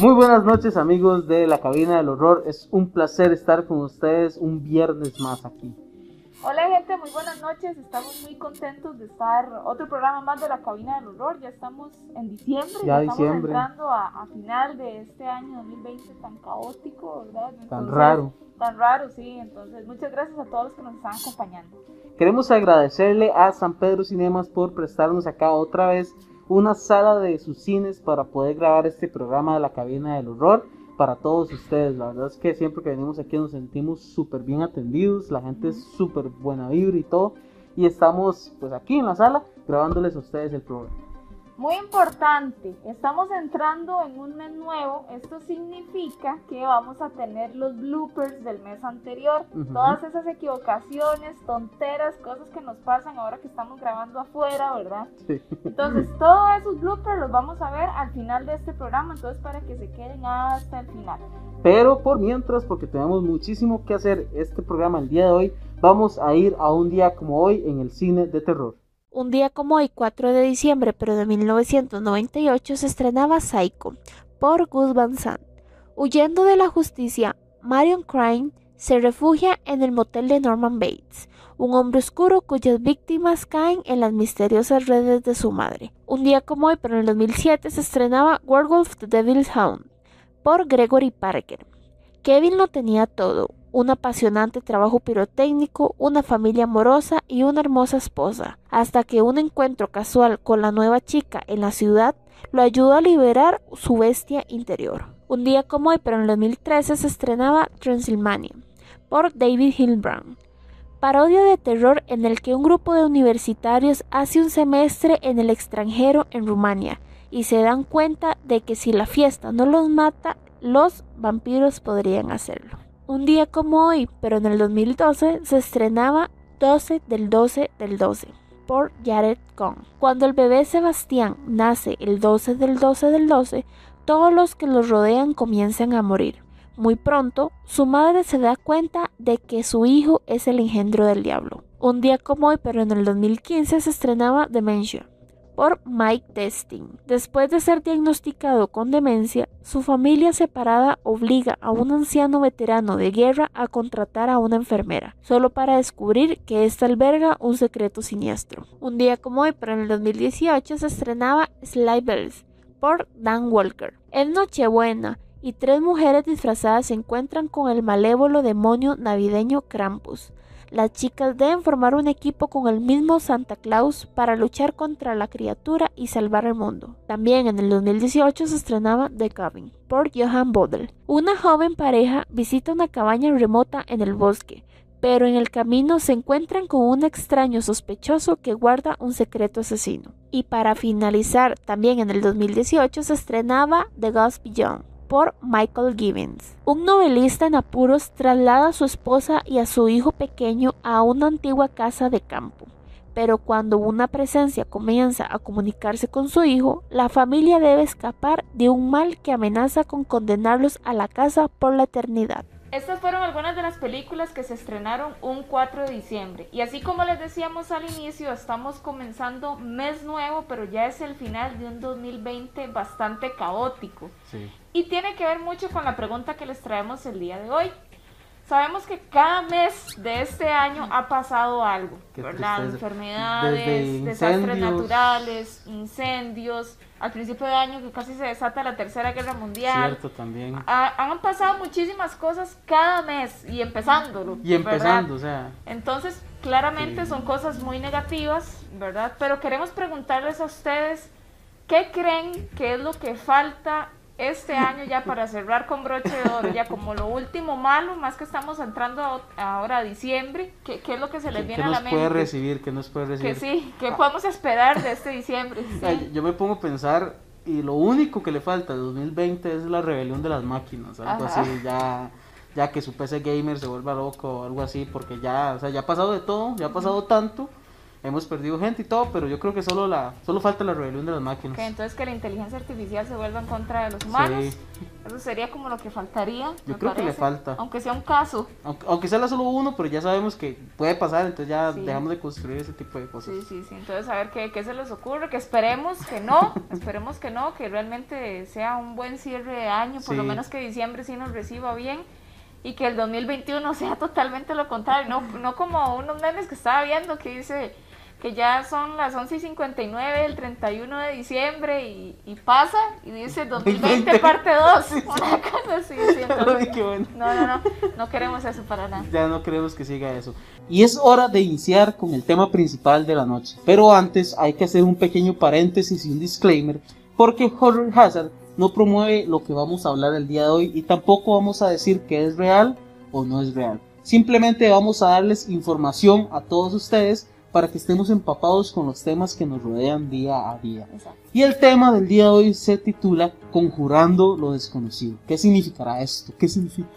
Muy buenas noches amigos de la cabina del horror, es un placer estar con ustedes un viernes más aquí. Hola gente, muy buenas noches. Estamos muy contentos de estar otro programa más de la cabina del horror. Ya estamos en diciembre, ya, estamos diciembre. entrando a, a, final de este año 2020 tan caótico, ¿verdad? Entonces, tan raro. Tan raro, sí. Entonces, muchas gracias a todos los que nos están acompañando. Queremos agradecerle a San Pedro Cinemas por prestarnos acá otra vez una sala de sus cines para poder grabar este programa de la cabina del horror para todos ustedes. La verdad es que siempre que venimos aquí nos sentimos súper bien atendidos, la gente es súper buena vibra y todo. Y estamos pues aquí en la sala grabándoles a ustedes el programa. Muy importante, estamos entrando en un mes nuevo. Esto significa que vamos a tener los bloopers del mes anterior. Uh -huh. Todas esas equivocaciones, tonteras, cosas que nos pasan ahora que estamos grabando afuera, ¿verdad? Sí. Entonces, todos esos bloopers los vamos a ver al final de este programa. Entonces, para que se queden hasta el final. Pero por mientras, porque tenemos muchísimo que hacer este programa el día de hoy, vamos a ir a un día como hoy en el cine de terror. Un día como hoy, 4 de diciembre, pero de 1998, se estrenaba Psycho por Gus Van Sant. Huyendo de la justicia, Marion Crane se refugia en el motel de Norman Bates, un hombre oscuro cuyas víctimas caen en las misteriosas redes de su madre. Un día como hoy, pero en el 2007, se estrenaba Werewolf the Devil's Hound por Gregory Parker. Kevin lo tenía todo, un apasionante trabajo pirotécnico, una familia amorosa y una hermosa esposa, hasta que un encuentro casual con la nueva chica en la ciudad lo ayudó a liberar su bestia interior. Un día como hoy, pero en el 2013, se estrenaba Transylvania por David Hilbrand, parodia de terror en el que un grupo de universitarios hace un semestre en el extranjero en Rumania y se dan cuenta de que si la fiesta no los mata, los vampiros podrían hacerlo. Un día como hoy, pero en el 2012, se estrenaba 12 del 12 del 12 por Jared Cohn. Cuando el bebé Sebastián nace el 12 del 12 del 12, todos los que los rodean comienzan a morir. Muy pronto, su madre se da cuenta de que su hijo es el engendro del diablo. Un día como hoy, pero en el 2015, se estrenaba Dementia por Mike Testing. Después de ser diagnosticado con demencia, su familia separada obliga a un anciano veterano de guerra a contratar a una enfermera, solo para descubrir que ésta alberga un secreto siniestro. Un día como hoy, pero en el 2018, se estrenaba Sly Bells por Dan Walker. Es Nochebuena y tres mujeres disfrazadas se encuentran con el malévolo demonio navideño Krampus. Las chicas deben formar un equipo con el mismo Santa Claus para luchar contra la criatura y salvar el mundo. También en el 2018 se estrenaba The Cabin por Johan Bodel. Una joven pareja visita una cabaña remota en el bosque, pero en el camino se encuentran con un extraño sospechoso que guarda un secreto asesino. Y para finalizar, también en el 2018 se estrenaba The Ghost Beyond por Michael Gibbons. Un novelista en apuros traslada a su esposa y a su hijo pequeño a una antigua casa de campo. Pero cuando una presencia comienza a comunicarse con su hijo, la familia debe escapar de un mal que amenaza con condenarlos a la casa por la eternidad. Estas fueron algunas de las películas que se estrenaron un 4 de diciembre. Y así como les decíamos al inicio, estamos comenzando mes nuevo, pero ya es el final de un 2020 bastante caótico. Sí. Y tiene que ver mucho con la pregunta que les traemos el día de hoy. Sabemos que cada mes de este año ha pasado algo, ¿verdad? Enfermedades, desastres naturales, incendios, al principio de año que casi se desata la Tercera Guerra Mundial. Cierto también. Ha- han pasado muchísimas cosas cada mes y empezándolo. Y ¿verdad? empezando, o sea, Entonces, claramente Sí. son cosas muy negativas, ¿verdad? Pero queremos preguntarles a ustedes, ¿qué creen que es lo que falta este año ya para cerrar con broche de oro? Ya como lo último malo, más que estamos entrando a- ahora a diciembre, ¿qué, qué es lo que se les ¿qué viene a nos la mente? puede recibir? ¿Qué nos puede recibir? Que sí, ¿qué podemos esperar de este diciembre? Sí. Yo me pongo a pensar y lo único que le falta al 2020 es la rebelión de las máquinas, algo Ajá. así, ya, ya que su PC gamer se vuelva loco o algo así, porque ya, o sea, ya ha pasado de todo, ya ha pasado tanto hemos perdido gente y todo, pero yo creo que solo la solo falta la rebelión de las máquinas. Ok, entonces que la inteligencia artificial se vuelva en contra de los humanos. Sí. Eso sería como lo que faltaría. Yo creo que le falta. Aunque sea un caso. Aunque, aunque sea solo uno, pero ya sabemos que puede pasar, entonces ya Sí. dejamos de construir ese tipo de cosas. Sí, sí, sí. Entonces, a ver qué, qué se les ocurre. Que esperemos que no. esperemos que no. Que realmente sea un buen cierre de año. Por lo menos que diciembre sí nos reciba bien. Y que el 2021 sea totalmente lo contrario. No, no como unos memes que estaba viendo que dice que ya son las 11 y 59 del 31 de diciembre y, y pasa y dice 2020 parte 2. Una cosa así. sí, entonces- Ay, qué bueno. no, no, no. No queremos eso para nada. Ya no queremos que siga eso. Y es hora de iniciar con el tema principal de la noche. Pero antes hay que hacer un pequeño paréntesis y un disclaimer, porque Horror Hazard no promueve lo que vamos a hablar el día de hoy y tampoco vamos a decir que es real o no es real. Simplemente vamos a darles información a todos ustedes para que estemos empapados con los temas que nos rodean día a día. Exacto. Y el tema del día de hoy se titula Conjurando lo desconocido. ¿Qué significará esto? ¿Qué significa?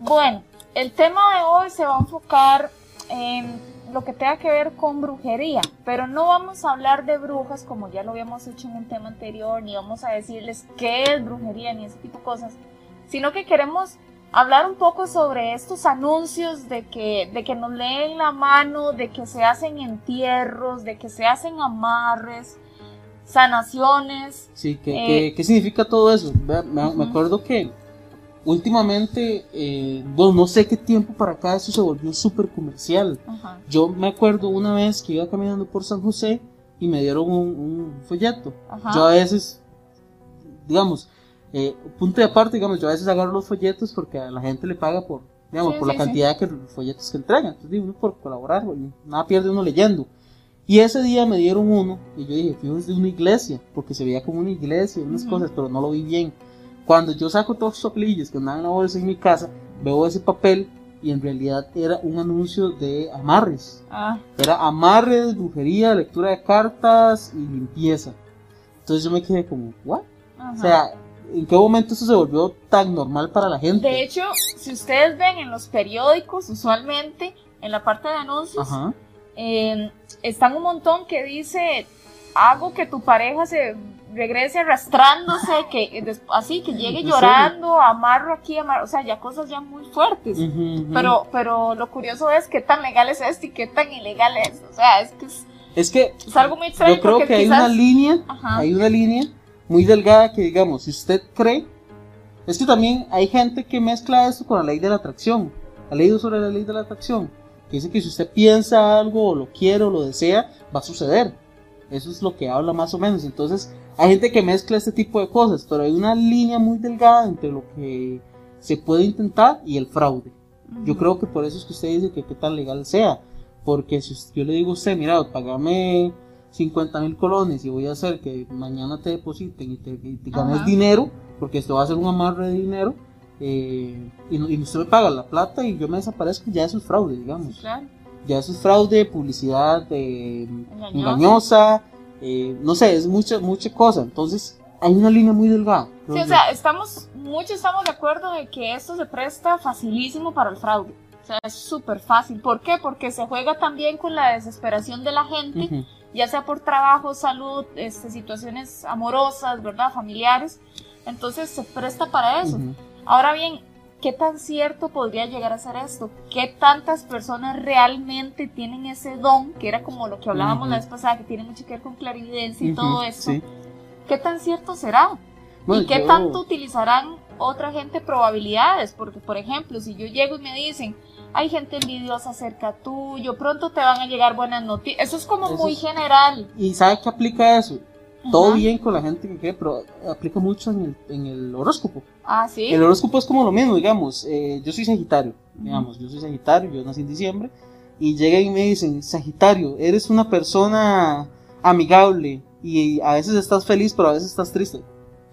Bueno, el tema de hoy se va a enfocar en lo que tenga que ver con brujería, pero no vamos a hablar de brujas como ya lo habíamos hecho en un tema anterior, ni vamos a decirles qué es brujería ni ese tipo de cosas, sino que queremos hablar un poco sobre estos anuncios de que, de que nos leen la mano, de que se hacen entierros, de que se hacen amarres, sanaciones. Sí, ¿qué, Eh, qué- qué significa todo eso? Me, me Ujú. acuerdo que últimamente, eh, bueno, no sé qué tiempo para acá, eso se volvió súper comercial. Ajá. Yo me acuerdo una vez que iba caminando por San José y me dieron un, un folleto. Ajá. Yo a veces, digamos, eh, punto de aparte, digamos, yo a veces agarro los folletos porque a la gente le paga por, digamos, Sí, por sí, la sí. cantidad de folletos que entregan. Entonces digo, uno por colaborar, nada pierde uno leyendo. Y ese día me dieron uno y yo dije, fíjense de una iglesia, porque se veía como una iglesia, unas cosas, pero no lo vi bien. Cuando yo saco todos los papelillos que andaban en la bolsa en mi casa, veo ese papel y en realidad era un anuncio de amarres. Ah, Era amarres, brujería, lectura de cartas y limpieza. Entonces yo me quedé como, ¿what? ajá. O sea, ¿en qué momento eso se volvió tan normal para la gente? De hecho, si ustedes ven en los periódicos, usualmente, en la parte de anuncios, eh, están un montón que dice, hago que tu pareja se regrese arrastrándose, que así, que llegue ¿En llorando, amarro aquí, amarro, o sea, ya cosas ya muy fuertes. Pero, pero lo curioso es qué tan legal es esto y qué tan ilegal es. O sea, es que es, es que es algo muy extraño. yo creo que hay quizás- una línea, Ajá. hay una línea muy delgada que digamos, si usted cree, es que también hay gente que mezcla esto con la ley de la atracción. ¿Ha leído sobre la ley de la atracción? Que dice que si usted piensa algo o lo quiere o lo desea, va a suceder. Eso es lo que habla más o menos. Entonces, hay gente que mezcla este tipo de cosas, pero hay una línea muy delgada entre lo que se puede intentar y el fraude. Yo creo que por eso es que usted dice que qué tan legal sea. Porque si yo le digo a usted, mira, pagame 50 mil colones y voy a hacer que mañana te depositen y te, y te ganes dinero, porque esto va a ser un amarre de dinero, eh, y, usted me paga la plata y yo me desaparezco, ya eso es fraude, digamos. Claro. Ya eso es fraude, publicidad eh, Engañosa. engañosa, eh, no sé, es mucha, mucha cosa. Entonces, hay una línea muy delgada. Sí, o sea, estamos, muchos estamos de acuerdo de que esto se presta facilísimo para el fraude. O sea, es súper fácil. ¿Por qué? Porque se juega también con la desesperación de la gente, Ujú. ya sea por trabajo, salud, este, situaciones amorosas, ¿verdad? Familiares. Entonces se presta para eso. Ujú. Ahora bien, ¿qué tan cierto podría llegar a ser esto? ¿Qué tantas personas realmente tienen ese don? Que era como lo que hablábamos la vez pasada, que tiene mucho que ver con clarividencia y todo eso. sí. ¿Qué tan cierto será? Bueno, ¿Y qué yo- tanto utilizarán otra gente probabilidades? Porque, por ejemplo, si yo llego y me dicen, hay gente envidiosa cerca tuyo, pronto te van a llegar buenas noticias. Eso es como Eso muy es- general. ¿Y sabe qué aplica eso? Todo bien con la gente que cree, pero aplica mucho en el, en el horóscopo. Ah, sí. El horóscopo es como lo mismo, digamos, eh, yo soy Sagitario, digamos, yo soy Sagitario, yo nací en diciembre, y llegan y me dicen, Sagitario, eres una persona amigable, y a veces estás feliz, pero a veces estás triste.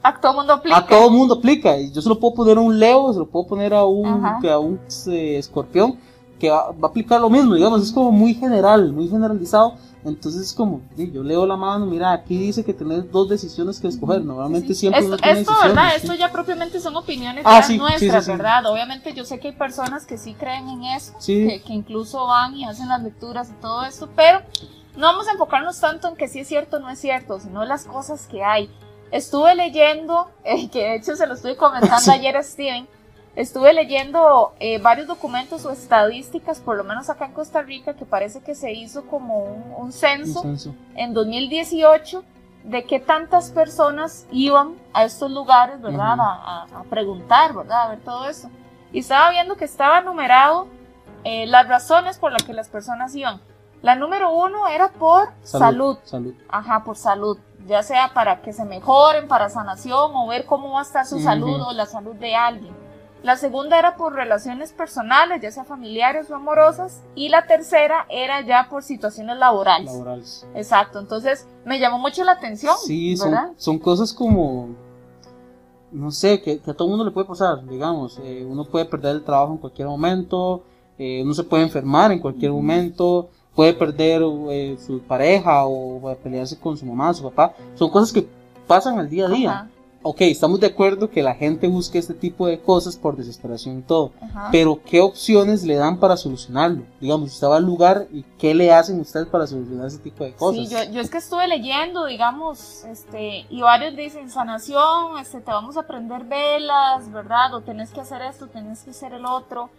A todo mundo aplica. A todo mundo aplica, y yo se lo puedo poner a un Leo, se lo puedo poner a un, Ajá. a un eh, escorpión, que va, va a aplicar lo mismo, digamos, es como muy general, muy generalizado. Entonces es como, sí, yo leo la mano, mira, aquí dice que tenés dos decisiones que escoger. Normalmente Sí. siempre esto, uno tiene esto, decisiones, ¿verdad? sí. Esto ya propiamente son opiniones Ah, sí, sí, nuestras, sí, sí. ¿verdad? Obviamente yo sé que hay personas que sí creen en eso, Sí. que, que incluso van y hacen las lecturas y todo esto, pero no vamos a enfocarnos tanto en que sí es cierto o no es cierto, sino las cosas que hay. Estuve leyendo, eh, que de hecho se lo estuve comentando ayer a Steven, estuve leyendo eh, varios documentos o estadísticas, por lo menos acá en Costa Rica, que parece que se hizo como un, censo, en 2018 de qué tantas personas iban a estos lugares, ¿verdad? a, preguntar, ¿verdad? A ver todo eso. Y estaba viendo que estaba numerado eh, las razones por las que las personas iban. La número uno era por salud. Salud. Ajá, por salud. Ya sea para que se mejoren, para sanación o ver cómo va a estar su salud o la salud de alguien. La segunda era por relaciones personales, ya sea familiares o amorosas. Y la tercera era ya por situaciones laborales. Laborales. Exacto. Entonces me llamó mucho la atención. Sí, son, cosas como no sé, que, a todo mundo le puede pasar, digamos, eh, uno puede perder el trabajo en cualquier momento, eh, uno se puede enfermar en cualquier momento, puede perder eh, su pareja o pelearse con su mamá, su papá. Son cosas que pasan al día a día. Ok, estamos de acuerdo que la gente busque este tipo de cosas por desesperación y todo, pero ¿qué opciones le dan para solucionarlo? Digamos, usted va al lugar y ¿qué le hacen ustedes para solucionar ese tipo de cosas? Sí, yo, yo es que estuve leyendo, digamos, este, y varios dicen sanación, este, te vamos a prender velas, ¿verdad? O tenés que hacer esto, tenés que hacer el otro.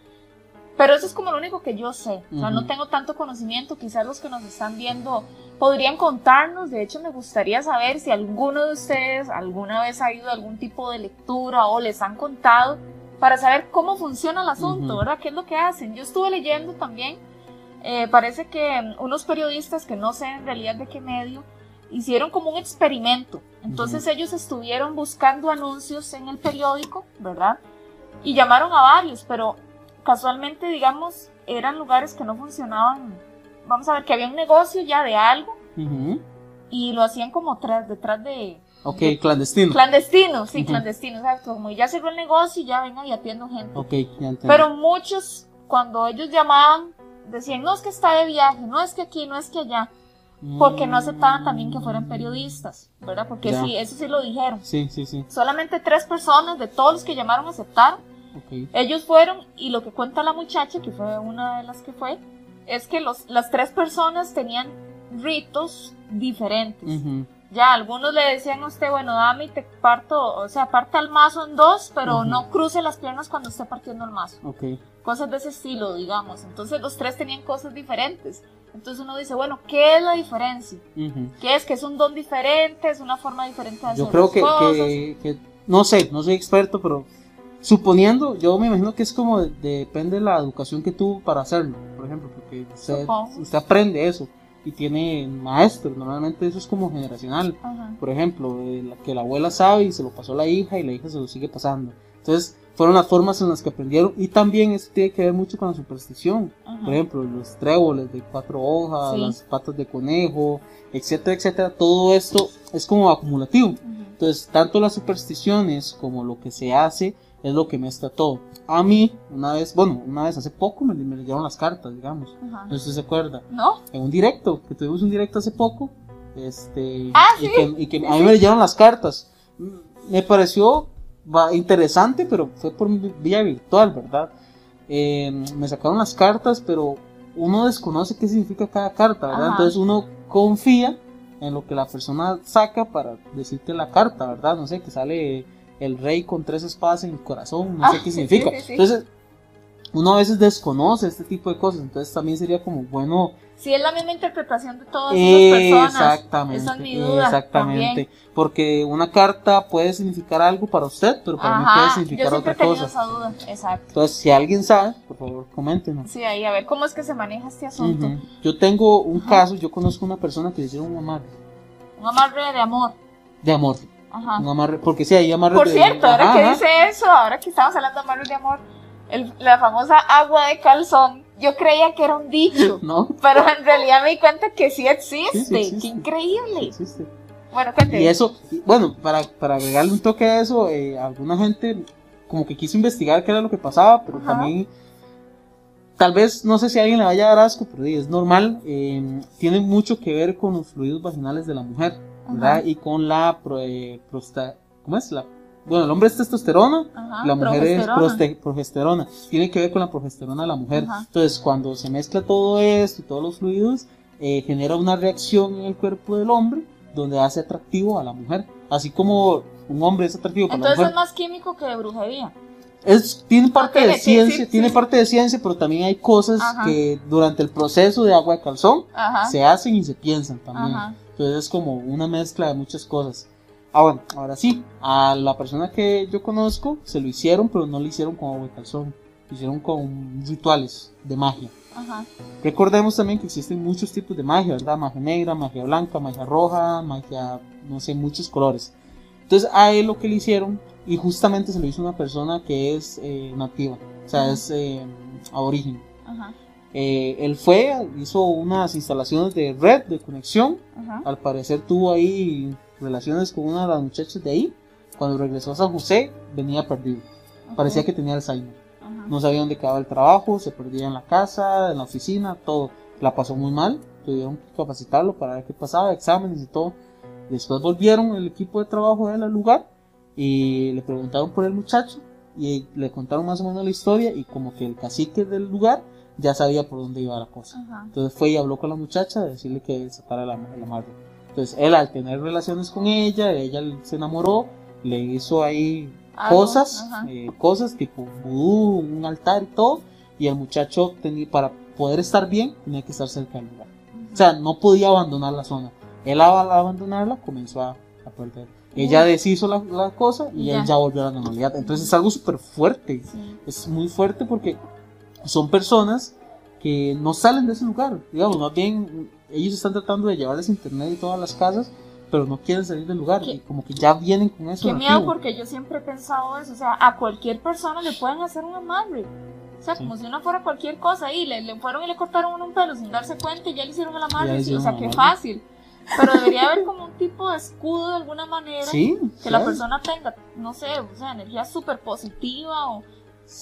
Pero eso es como lo único que yo sé. O sea, no tengo tanto conocimiento. Quizás los que nos están viendo podrían contarnos. De hecho, me gustaría saber si alguno de ustedes alguna vez ha ido a algún tipo de lectura o les han contado para saber cómo funciona el asunto, ¿verdad? ¿Qué es lo que hacen? Yo estuve leyendo también. Eh, parece que unos periodistas que no sé en realidad de qué medio hicieron como un experimento. Entonces ellos estuvieron buscando anuncios en el periódico, ¿verdad? Y llamaron a varios, pero casualmente, digamos, eran lugares que no funcionaban. Vamos a ver, que había un negocio ya de algo y lo hacían como tras, detrás de... Ok, clandestino. Clandestino, sí, clandestino, exacto. Como ya cerró el negocio y ya venga y atiendo gente. Ok, ya entiendo. Pero muchos, cuando ellos llamaban, decían, no es que está de viaje, no es que aquí, no es que allá. Porque no aceptaban también que fueran periodistas, ¿verdad? Porque sí, eso sí lo dijeron. Sí, sí, sí. Solamente tres personas de todos los que llamaron aceptaron ellos fueron y lo que cuenta la muchacha, que fue una de las que fue, es que los, las tres personas tenían ritos diferentes. Ya, algunos le decían a usted, bueno, dame y te parto, o sea, parta el mazo en dos, pero no cruce las piernas cuando esté partiendo el mazo. Cosas de ese estilo, digamos. Entonces los tres tenían cosas diferentes. Entonces uno dice, bueno, ¿qué es la diferencia? ¿Qué es? ¿Que es un don diferente? ¿Es una forma diferente de hacer Yo creo que, que, que, no sé, no soy experto, pero suponiendo, yo me imagino que es como depende de la educación que tuvo para hacerlo, por ejemplo, porque usted, usted aprende eso y tiene maestros, normalmente eso es como generacional, por ejemplo, que la abuela sabe y se lo pasó a la hija y la hija se lo sigue pasando. Entonces, fueron las formas en las que aprendieron y también eso tiene que ver mucho con la superstición, por ejemplo, los tréboles de cuatro hojas, las patas de conejo, etcétera, etcétera, todo esto es como acumulativo. Entonces, tanto las supersticiones como lo que se hace, es lo que me está todo. A mí, una vez, bueno, una vez hace poco me, me leyeron las cartas, digamos. No sé si se acuerda. ¿No? En un directo, que tuvimos un directo hace poco. Este, ah, y, que, y que a mí me leyeron las cartas. Me pareció interesante, pero fue por vía virtual, ¿verdad? Eh, me sacaron las cartas, pero uno desconoce qué significa cada carta, ¿verdad? Entonces uno confía en lo que la persona saca para decirte la carta, ¿verdad? No sé, que sale el rey con tres espadas en el corazón, no sé ah, qué significa. Entonces, uno a veces desconoce este tipo de cosas, entonces también sería como bueno... Si es la misma interpretación de todas esas personas. Exactamente. Esa es mi duda exactamente. Porque una carta puede significar algo para usted, pero para mí puede significar otra cosa. Esa duda. Exacto. Entonces, si alguien sabe, por favor, coméntenos. Sí, ahí a ver cómo es que se maneja este asunto. Yo tengo un caso, yo conozco una persona que le hicieron un amarre. Un amarre de amor. De amor. Porque sí, hay amarres Por cierto, ahora que dice eso, ahora que estamos hablando de amarres de amor, la famosa agua de calzón, yo creía que era un dicho, ¿No? pero en realidad me di cuenta que sí existe. Qué increíble. Bueno, cuénteme. Y eso, bueno, para, para agregarle un toque a eso, eh, alguna gente como que quiso investigar qué era lo que pasaba, pero también tal vez, no sé si a alguien le vaya a dar asco, pero es normal, eh, tiene mucho que ver con los fluidos vaginales de la mujer. Y con la eh, ¿cómo es? La, bueno, el hombre es testosterona, la mujer es progesterona. Tiene que ver con la progesterona de la mujer. Entonces, cuando se mezcla todo esto y todos los fluidos, eh, genera una reacción en el cuerpo del hombre donde hace atractivo a la mujer. Así como un hombre es atractivo para la Entonces mujer. es más químico que de brujería. Es, tiene parte de sí, ciencia, sí, tiene sí. parte de ciencia, pero también hay cosas Ajá. que durante el proceso de agua de calzón Ajá. se hacen y se piensan también. Ajá. Entonces es como una mezcla de muchas cosas. Ah, bueno, ahora sí, a la persona que yo conozco se lo hicieron, pero no lo hicieron con agua de calzón, lo hicieron con rituales de magia. Ajá. Recordemos también que existen muchos tipos de magia, ¿verdad? Magia negra, magia blanca, magia roja, magia, no sé, muchos colores. Entonces a él lo que le hicieron, y justamente se lo hizo una persona que es eh, nativa, o sea, Ajá. es eh, aborigen. Ajá. Eh, él fue, hizo unas instalaciones de red, de conexión, Ajá. al parecer tuvo ahí relaciones con una de las muchachas de ahí. Cuando regresó a San José, venía perdido. Parecía que tenía Alzheimer. Ajá. No sabía dónde quedaba el trabajo, se perdía en la casa, en la oficina, todo. La pasó muy mal, tuvieron que capacitarlo para ver qué pasaba, exámenes y todo. Después volvieron el equipo de trabajo de él al lugar y le preguntaron por el muchacho y le contaron más o menos la historia y como que el cacique del lugar ya sabía por dónde iba la cosa. Ajá. Entonces fue y habló con la muchacha de decirle que sacara la, la madre. Entonces él al tener relaciones con ella, ella se enamoró, le hizo ahí Algo, cosas, ajá. eh, cosas tipo vudú, un altar y todo, y el muchacho tenía, para poder estar bien tenía que estar cerca del lugar. O sea, no podía abandonar la zona. Él al abandonarla comenzó a, a perder. Ella deshizo la, la cosa y Ya. él ya volvió a la normalidad. Entonces es algo súper fuerte. Sí. Es muy fuerte porque son personas que no salen de ese lugar. Digamos, más bien ellos están tratando de llevarles internet y todas las casas, pero no quieren salir del lugar. ¿Qué? Y como que ya vienen con eso. Qué miedo porque yo siempre he pensado eso, o sea, a cualquier persona le pueden hacer un amarre. O sea, Sí. como si uno fuera cualquier cosa y le, le fueron y le cortaron uno un pelo sin darse cuenta y ya le hicieron el amarre. sí, o sea, qué fácil. Pero debería haber como un tipo de escudo de alguna manera Sí, que la persona tenga, no sé, o sea, energía súper positiva o...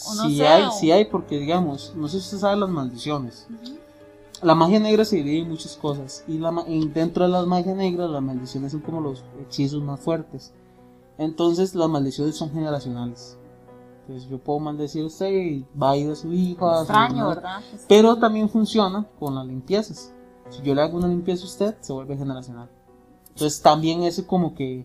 o no sé, hay, o- sí hay, porque digamos, no sé si usted sabe las maldiciones. La magia negra se divide en muchas cosas. Y la, dentro de las magias negras, las maldiciones son como los hechizos más fuertes. Entonces, las maldiciones son generacionales. Entonces, yo puedo maldecir a usted y va a ir a su hijo. a su Extraño. ¿verdad? Pero también funciona con las limpiezas. Si yo le hago una limpieza a usted, se vuelve generacional. Entonces, también ese como que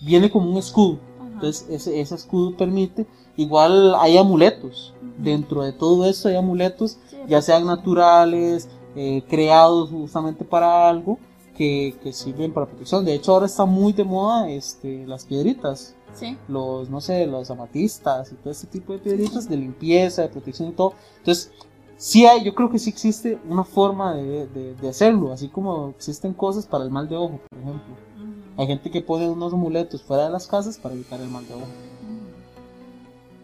viene como un escudo. Entonces, ese, ese escudo permite. Igual hay amuletos. Dentro de todo esto hay amuletos ya sean naturales, eh, creados justamente para algo que, que sirven para protección. De hecho, ahora está muy de moda este, las piedritas, Sí. los, no sé, los amatistas y todo este tipo de piedritas de limpieza, de protección y todo. Entonces, sí hay, yo creo que sí existe una forma de, de- de hacerlo, así como existen cosas para el mal de ojo, por ejemplo. Hay gente que pone unos amuletos fuera de las casas para evitar el mal de ojo.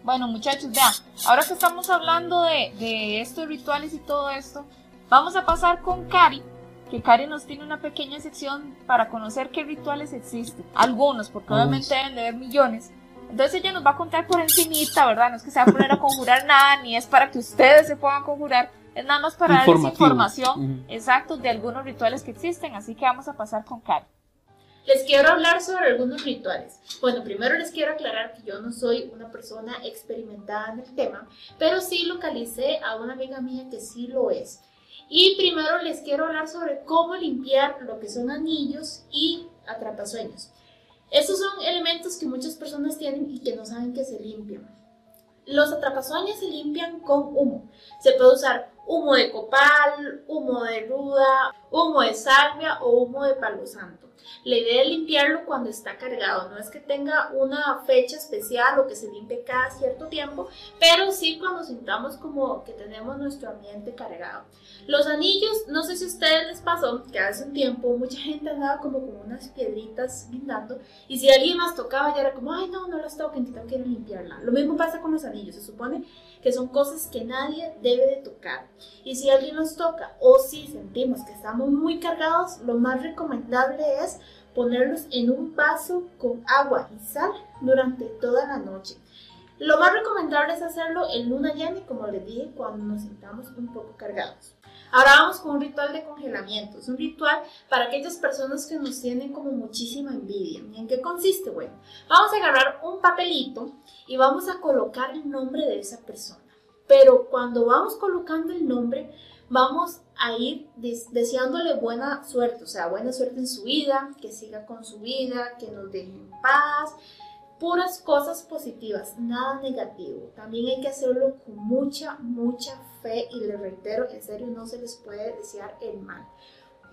Bueno, muchachos, vean, ahora que estamos hablando de, de estos rituales y todo esto, vamos a pasar con Cari, que Cari nos tiene una pequeña sección para conocer qué rituales existen. Algunos, porque obviamente deben de haber millones. Entonces ella nos va a contar por encimita, ¿verdad? No es que se va a poner a conjurar nada, ni es para que ustedes se puedan conjurar, es nada más para darles información Ujú. exacto de algunos rituales que existen. Así que vamos a pasar con Cari. Les quiero hablar sobre algunos rituales. Bueno, primero les quiero aclarar que yo no soy una persona experimentada en el tema, pero sí localicé a una amiga mía que sí lo es. Y primero les quiero hablar sobre cómo limpiar lo que son anillos y atrapasueños. Estos son elementos que muchas personas tienen y que no saben que se limpian. Los atrapasueños se limpian con humo. Se puede usar humo de copal, humo de ruda, humo de salvia o humo de palo santo. La idea es limpiarlo cuando está cargado, no es que tenga una fecha especial o que se limpie cada cierto tiempo, pero sí cuando sintamos como que tenemos nuestro ambiente cargado. Los anillos, no sé si a ustedes les pasó que hace un tiempo mucha gente andaba como con unas piedritas guindando y si alguien más tocaba ya era como, ay no, no las toquen, que tengo que limpiarla. Lo mismo pasa con los anillos, se supone que son cosas que nadie debe de tocar. Y si alguien los toca o si sentimos que estamos muy cargados, lo más recomendable es ponerlos en un vaso con agua y sal durante toda la noche. Lo más recomendable es hacerlo en luna llena como les dije, cuando nos sintamos un poco cargados. Ahora vamos con un ritual de congelamiento. Es un ritual para aquellas personas que nos tienen como muchísima envidia. ¿Y en qué consiste? Bueno, vamos a agarrar un papelito y vamos a colocar el nombre de esa persona. Pero cuando vamos colocando el nombre, vamos a ir deseándole buena suerte, o sea, buena suerte en su vida, que siga con su vida, que nos deje en paz, puras cosas positivas, nada negativo. También hay que hacerlo con mucha, mucha fe y les reitero, en serio no se les puede desear el mal.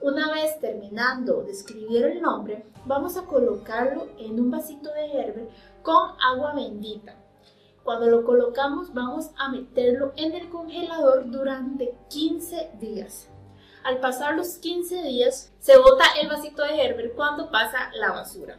Una vez terminando de escribir el nombre, vamos a colocarlo en un vasito de Gerber con agua bendita. Cuando lo colocamos vamos a meterlo en el congelador durante 15 días. Al pasar los 15 días se bota el vasito de Gerber cuando pasa la basura.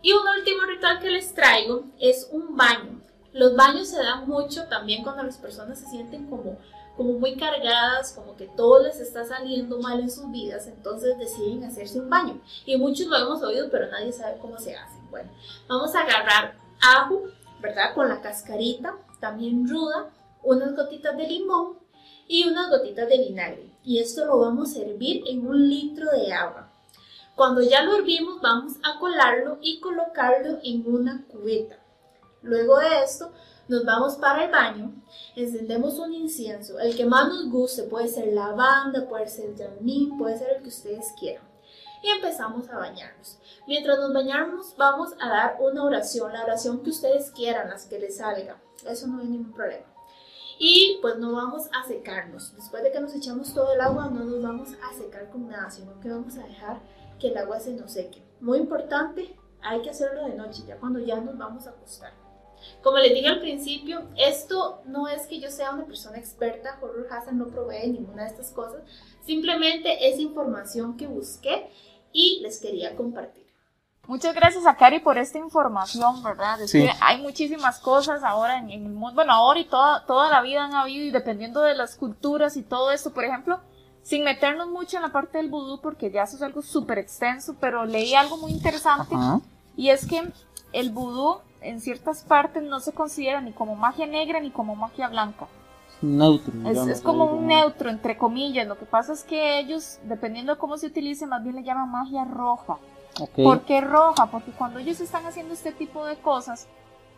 Y un último ritual que les traigo es un baño. Los baños se dan mucho también cuando las personas se sienten como como muy cargadas, como que todo les está saliendo mal en sus vidas, entonces deciden hacerse un baño. Y muchos lo hemos oído, pero nadie sabe cómo se hace. Bueno, vamos a agarrar ajo, ¿verdad? Con la cascarita, también ruda, unas gotitas de limón y unas gotitas de vinagre. Y esto lo vamos a hervir en un litro de agua. Cuando ya lo hervimos, vamos a colarlo y colocarlo en una cubeta. Luego de esto, nos vamos para el baño, encendemos un incienso, el que más nos guste, puede ser lavanda, puede ser jazmín, puede ser el que ustedes quieran. Y empezamos a bañarnos. Mientras nos bañamos, vamos a dar una oración, la oración que ustedes quieran, las que les salga. Eso no hay ningún problema. Y pues no vamos a secarnos. Después de que nos echamos todo el agua, no nos vamos a secar con nada, sino que vamos a dejar que el agua se nos seque. Muy importante, hay que hacerlo de noche, ya cuando ya nos vamos a acostar. Como les dije al principio, esto no es que yo sea una persona experta, Horror Hazard no provee ninguna de estas cosas, simplemente es información que busqué y les quería compartir. Muchas gracias a Cari por esta información, ¿verdad? Es que hay muchísimas cosas ahora en, el mundo, bueno, ahora y toda, toda la vida han habido y dependiendo de las culturas y todo esto, por ejemplo, sin meternos mucho en la parte del vudú, porque ya eso es algo súper extenso, pero leí algo muy interesante y es que el vudú en ciertas partes no se considera ni como magia negra ni como magia blanca. Neutro. Es, como un neutro, entre comillas. Lo que pasa es que ellos, dependiendo de cómo se utilice, más bien le llaman magia roja. ¿Por qué roja? Porque cuando ellos están haciendo este tipo de cosas,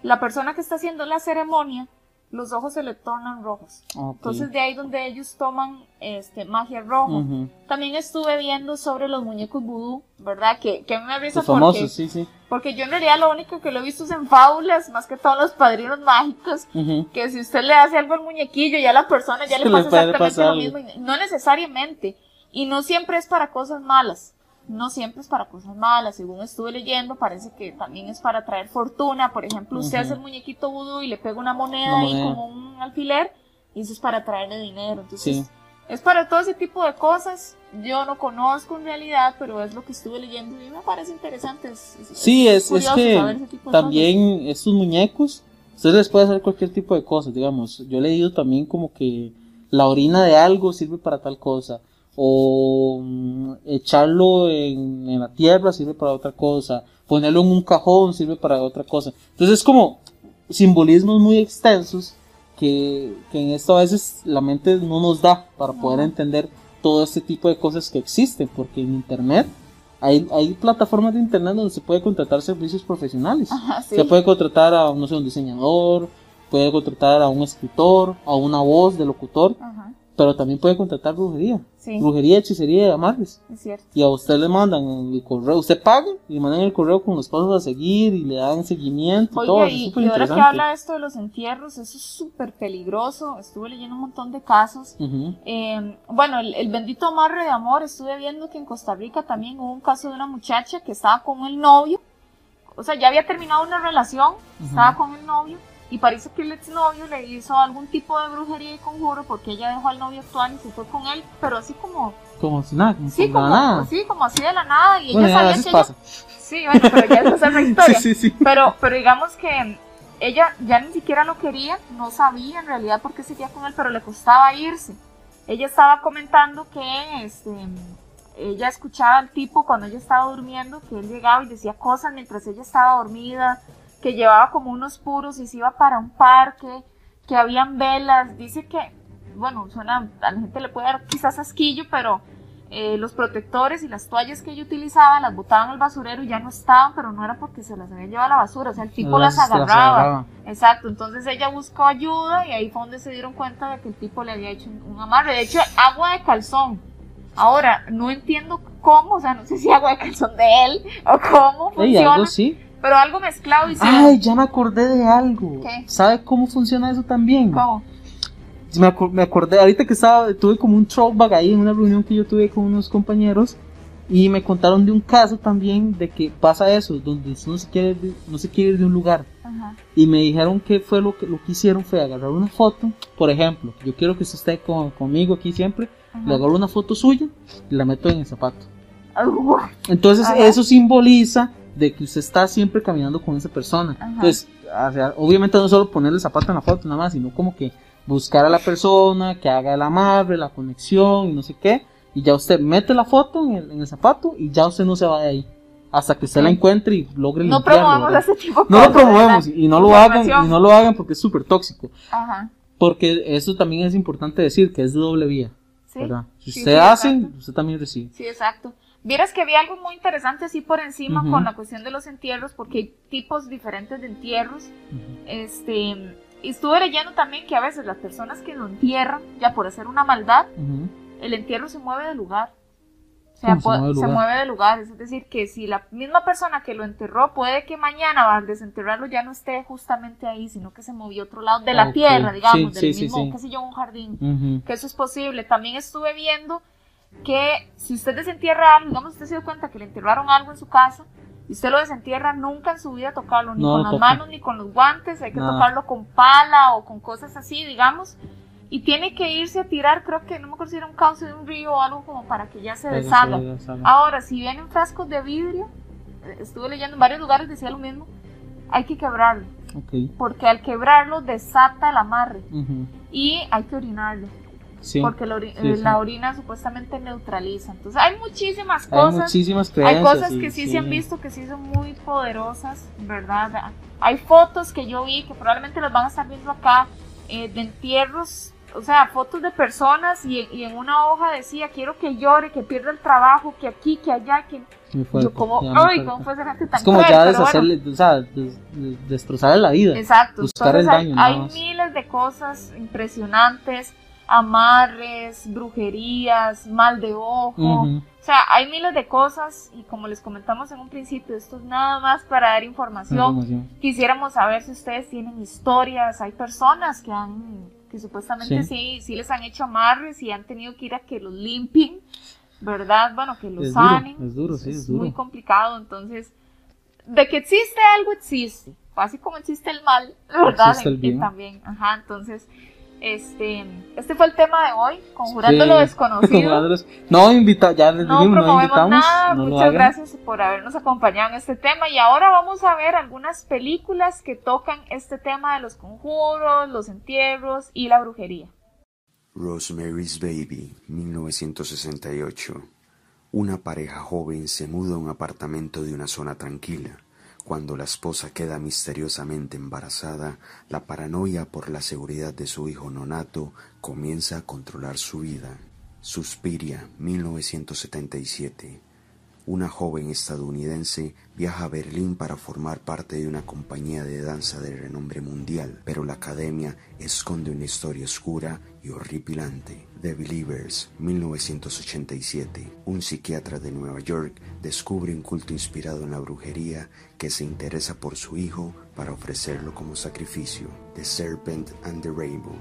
la persona que está haciendo la ceremonia los ojos se le tornan rojos. Entonces de ahí donde ellos toman este magia roja. También estuve viendo sobre los muñecos vudú, ¿verdad? Que, que me risa porque, famosos, sí, sí. porque yo en realidad lo único que lo he visto es en fábulas, más que todos los padrinos mágicos, que si usted le hace algo al muñequillo, ya la persona ya le pasa exactamente lo mismo. No necesariamente. Y no siempre es para cosas malas no siempre es para cosas malas, según estuve leyendo, parece que también es para traer fortuna, por ejemplo, usted hace el muñequito vudú y le pega una moneda, ahí como un alfiler, y eso es para traerle dinero, entonces es para todo ese tipo de cosas, yo no conozco en realidad, pero es lo que estuve leyendo y me parece interesante. sí, es, es que también estos muñecos, ustedes les puede hacer cualquier tipo de cosas, digamos, yo he leído también como que la orina de algo sirve para tal cosa, o mm, echarlo en, la tierra sirve para otra cosa, ponerlo en un cajón sirve para otra cosa. Entonces es como simbolismos muy extensos que, en esto a veces la mente no nos da para poder entender todo este tipo de cosas que existen, porque en internet hay, hay plataformas de internet donde se puede contratar servicios profesionales. Se puede contratar a, no sé, un diseñador, puede contratar a un escritor, a una voz de locutor. Pero también puede contratar brujería. Brujería, hechicería y amarres. Es cierto. Y a usted le mandan el correo, usted paga y le mandan el correo con los pasos a seguir y le dan seguimiento y todo. Y, y ahora que habla esto de los entierros, eso es súper peligroso. Estuve leyendo un montón de casos. Em, bueno, el, bendito amarre de amor, estuve viendo que en Costa Rica también hubo un caso de una muchacha que estaba con el novio. O sea, ya había terminado una relación, estaba con el novio y parece que el exnovio le hizo algún tipo de brujería y conjuro porque ella dejó al novio actual y se fue con él, pero así como... Como si nada, como sí, como, nada. Sí, como así de la nada. Y ella sabía que pasa. Sí, bueno, pero ya es otra historia. sí, sí, sí. Pero, pero digamos que ella ya ni siquiera lo quería, no sabía en realidad por qué seguía con él, pero le costaba irse. Ella estaba comentando que este, ella escuchaba al tipo cuando ella estaba durmiendo, que él llegaba y decía cosas mientras ella estaba dormida, que llevaba como unos puros y se iba para un parque, que habían velas. Dice que, bueno, suena, a la gente le puede dar quizás asquillo, pero eh, los protectores y las toallas que ella utilizaba las botaban al basurero y ya no estaban, pero no era porque se las había llevado a la basura, o sea, el tipo las, agarraba. Exacto, entonces ella buscó ayuda y ahí fue donde se dieron cuenta de que el tipo le había hecho un, un amarre. De hecho, agua de calzón. Ahora, no entiendo cómo, o sea, no sé si agua de calzón de él o cómo funciona, algo sí. Pero algo mezclado y Ay, ya me acordé de algo. ¿Qué? ¿Sabe cómo funciona eso también? ¿Cómo? Me, acor- me acordé, ahorita que estaba, tuve como un throwback ahí en una reunión que yo tuve con unos compañeros y me contaron de un caso también de que pasa eso, donde no se quiere, de- no se quiere ir de un lugar. Ajá. Y me dijeron que fue lo que, lo que hicieron fue agarrar una foto, por ejemplo, yo quiero que usted esté con- conmigo aquí siempre, Ajá. le agarro una foto suya y la meto en el zapato. Entonces Ajá. eso simboliza de que usted está siempre caminando con esa persona. Ajá. Entonces, o sea, obviamente no solo ponerle el zapato en la foto nada más, sino como que buscar a la persona, que haga el amarre, la conexión y no sé qué. Y ya usted mete la foto en el, en el zapato y ya usted no se va de ahí. Hasta que usted Ok. la encuentre y logre No limpiarlo. promovemos ¿verdad? ese tipo de No lo promovemos y no lo hagan y no lo hagan porque es súper tóxico. Ajá. Porque eso también es importante decir que es de doble vía. Sí. ¿verdad? Si Sí, usted sí, hace, exacto. usted también recibe. Sí, exacto. Vieras que había algo muy interesante así por encima Ujú. con la cuestión de los entierros, porque hay tipos diferentes de entierros. Ujú. Este, y estuve leyendo también que a veces las personas que lo entierran, ya por hacer una maldad, Ujú. el entierro se mueve de lugar. O sea, ¿Cómo se mueve de se lugar? mueve de lugar. Es decir, que si la misma persona que lo enterró puede que mañana al desenterrarlo ya no esté justamente ahí, sino que se movió a otro lado de la Ok. tierra, digamos, Sí, del sí, mismo, sí. qué sé yo, un jardín que eso es posible. También estuve viendo que si usted desentierra algo, digamos, usted se dio cuenta que le enterraron algo en su casa, y usted lo desentierra, nunca en su vida tocarlo, ni No con las manos, ni con los guantes, hay que tocarlo con pala o con cosas así, digamos, y tiene que irse a tirar, creo que, no me acuerdo si era un cauce de un río o algo como para que ya se deshaga. Ahora, si vienen frascos de vidrio, eh, estuve leyendo en varios lugares, decía lo mismo, hay que quebrarlo, porque al quebrarlo desata el amarre, y hay que orinarlo Sí. porque la, ori- sí, eh, sí. la orina supuestamente neutraliza. Entonces hay muchísimas Hay cosas. muchísimas Hay creencias. cosas y- que sí, se han visto que sí son muy poderosas, ¿verdad? Hay fotos que yo vi que probablemente las van a estar viendo acá eh, de entierros, o sea, fotos de personas y, y en una hoja decía quiero que llore, que pierda el trabajo, que aquí, que allá, que fuerte, yo como, ay, cómo fue esa gente tan Es como cruel, ya pero bueno. deshacerle, o sea, des- des- destrozarle la vida. Exacto. Buscar el Entonces hay, daño, hay miles de cosas impresionantes, amarres, brujerías, mal de ojo. O sea, hay miles de cosas y como les comentamos en un principio, esto es nada más para dar información. Información. Quisiéramos saber si ustedes tienen historias, hay personas que han, que supuestamente Sí. sí, sí, les han hecho amarres y han tenido que ir a que los limpien, ¿verdad? Bueno, que los Es duro, sanen. es duro, sí, es duro. muy complicado, entonces, de que existe algo, existe. Así como existe el mal, ¿verdad? Existe el también, ajá, entonces, este, este fue el tema de hoy, conjurando Sí. lo desconocido. No invita, ya les No dijimos, no promovemos invitamos. nada, no muchas gracias por habernos acompañado en este tema y ahora vamos a ver algunas películas que tocan este tema de los conjuros, los entierros y la brujería. Rosemary's Baby, 1968. Una pareja joven se muda a un apartamento de una zona tranquila. Cuando la esposa queda misteriosamente embarazada, la paranoia por la seguridad de su hijo nonato comienza a controlar su vida. Suspiria, 1977. Una joven estadounidense viaja a Berlín para formar parte de una compañía de danza de renombre mundial, pero la academia esconde una historia oscura y horripilante. The Believers, 1987. Un psiquiatra de Nueva York descubre un culto inspirado en la brujería que se interesa por su hijo para ofrecerlo como sacrificio. The Serpent and the Rainbow,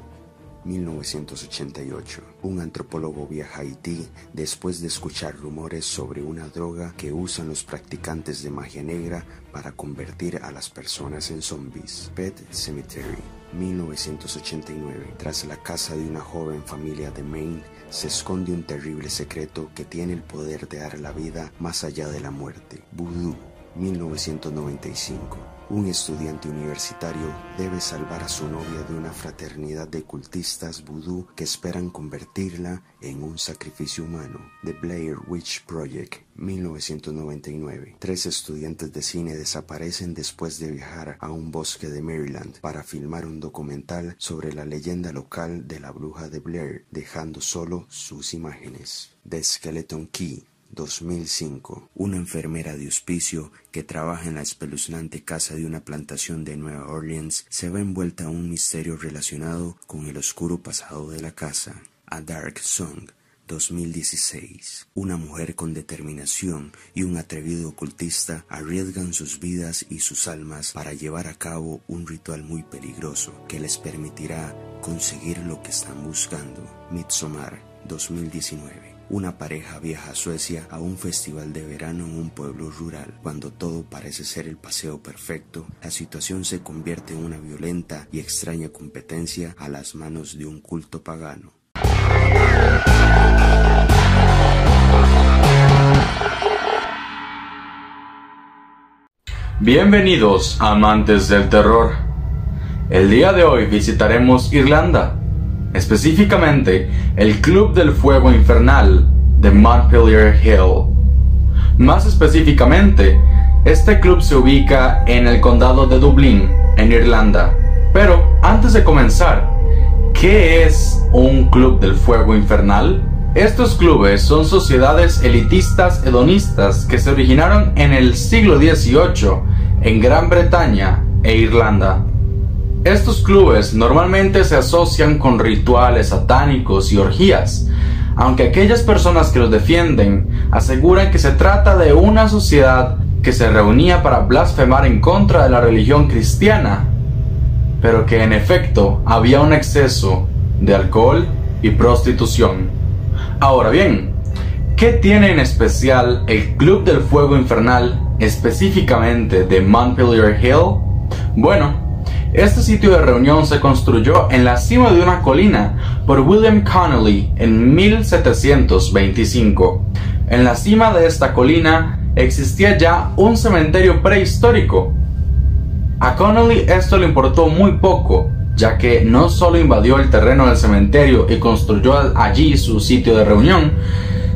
1988. Un antropólogo viaja a Haití después de escuchar rumores sobre una droga que usan los practicantes de magia negra para convertir a las personas en zombies. Pet Cemetery, 1989. Tras la casa de una joven familia de Maine, se esconde un terrible secreto que tiene el poder de dar la vida más allá de la muerte. Voodoo, 1995. Un estudiante universitario debe salvar a su novia de una fraternidad de cultistas vudú que esperan convertirla en un sacrificio humano. The Blair Witch Project, 1999. Tres estudiantes de cine desaparecen después de viajar a un bosque de Maryland para filmar un documental sobre la leyenda local de la bruja de Blair, dejando solo sus imágenes. The Skeleton Key, 2005, una enfermera de hospicio que trabaja en la espeluznante casa de una plantación de Nueva Orleans se ve envuelta a un misterio relacionado con el oscuro pasado de la casa. A Dark Song 2016. Una mujer con determinación y un atrevido ocultista arriesgan sus vidas y sus almas para llevar a cabo un ritual muy peligroso que les permitirá conseguir lo que están buscando. Midsommar 2019. Una pareja viaja a Suecia a un festival de verano en un pueblo rural. Cuando todo parece ser el paseo perfecto, la situación se convierte en una violenta y extraña competencia a las manos de un culto pagano. Bienvenidos amantes del terror. El día de hoy visitaremos Irlanda específicamente el Club del Fuego Infernal de Montpelier Hill. Más específicamente, este club se ubica en el condado de Dublín, en Irlanda. Pero antes de comenzar, ¿qué es un Club del Fuego Infernal? Estos clubes son sociedades elitistas hedonistas que se originaron en el siglo XVIII en Gran Bretaña e Irlanda. Estos clubes normalmente se asocian con rituales satánicos y orgías, aunque aquellas personas que los defienden aseguran que se trata de una sociedad que se reunía para blasfemar en contra de la religión cristiana, pero que en efecto había un exceso de alcohol y prostitución. Ahora bien, ¿qué tiene en especial el Club del Fuego Infernal específicamente de Montpelier Hill? Bueno, este sitio de reunión se construyó en la cima de una colina por William Connolly en 1725. En la cima de esta colina existía ya un cementerio prehistórico. A Connolly esto le importó muy poco, ya que no solo invadió el terreno del cementerio y construyó allí su sitio de reunión,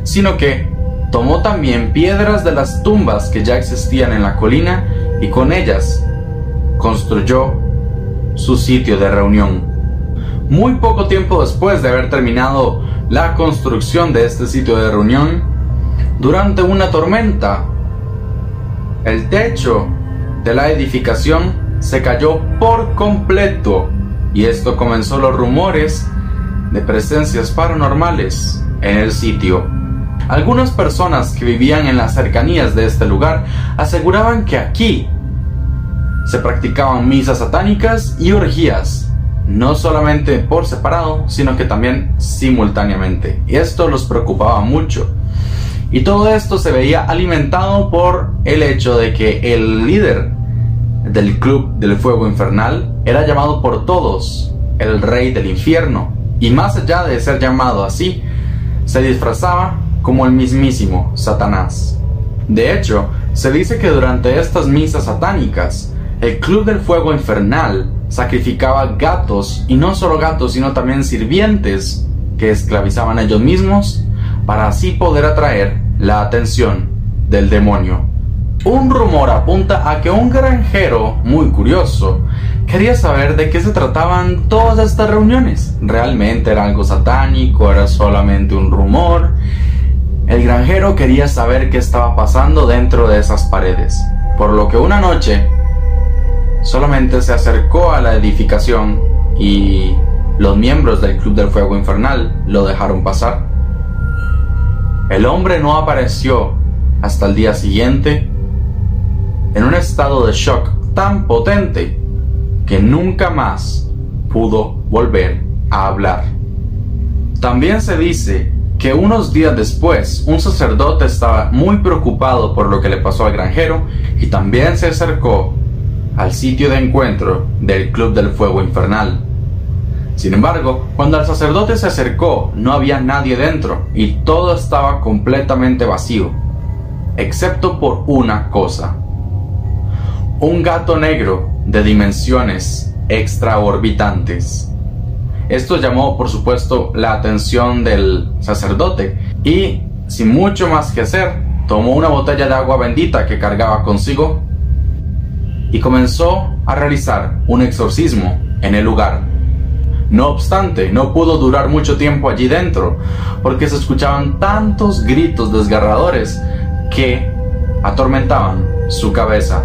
sino que tomó también piedras de las tumbas que ya existían en la colina y con ellas construyó su sitio de reunión. Muy poco tiempo después de haber terminado la construcción de este sitio de reunión, durante una tormenta, el techo de la edificación se cayó por completo y esto comenzó los rumores de presencias paranormales en el sitio. Algunas personas que vivían en las cercanías de este lugar aseguraban que aquí se practicaban misas satánicas y orgías, no solamente por separado, sino que también simultáneamente. Y esto los preocupaba mucho. Y todo esto se veía alimentado por el hecho de que el líder del club del fuego infernal era llamado por todos el rey del infierno. Y más allá de ser llamado así, se disfrazaba como el mismísimo Satanás. De hecho, se dice que durante estas misas satánicas, el Club del Fuego Infernal sacrificaba gatos, y no solo gatos, sino también sirvientes que esclavizaban a ellos mismos para así poder atraer la atención del demonio. Un rumor apunta a que un granjero muy curioso quería saber de qué se trataban todas estas reuniones. ¿Realmente era algo satánico? ¿Era solamente un rumor? El granjero quería saber qué estaba pasando dentro de esas paredes, por lo que una noche solamente se acercó a la edificación y los miembros del Club del Fuego Infernal lo dejaron pasar. El hombre no apareció hasta el día siguiente en un estado de shock tan potente que nunca más pudo volver a hablar. También se dice que unos días después un sacerdote estaba muy preocupado por lo que le pasó al granjero y también se acercó al sitio de encuentro del Club del Fuego Infernal. Sin embargo, cuando el sacerdote se acercó, no había nadie dentro y todo estaba completamente vacío, excepto por una cosa. Un gato negro de dimensiones extraorbitantes. Esto llamó, por supuesto, la atención del sacerdote y, sin mucho más que hacer, tomó una botella de agua bendita que cargaba consigo y comenzó a realizar un exorcismo en el lugar. No obstante, no pudo durar mucho tiempo allí dentro, porque se escuchaban tantos gritos desgarradores que atormentaban su cabeza.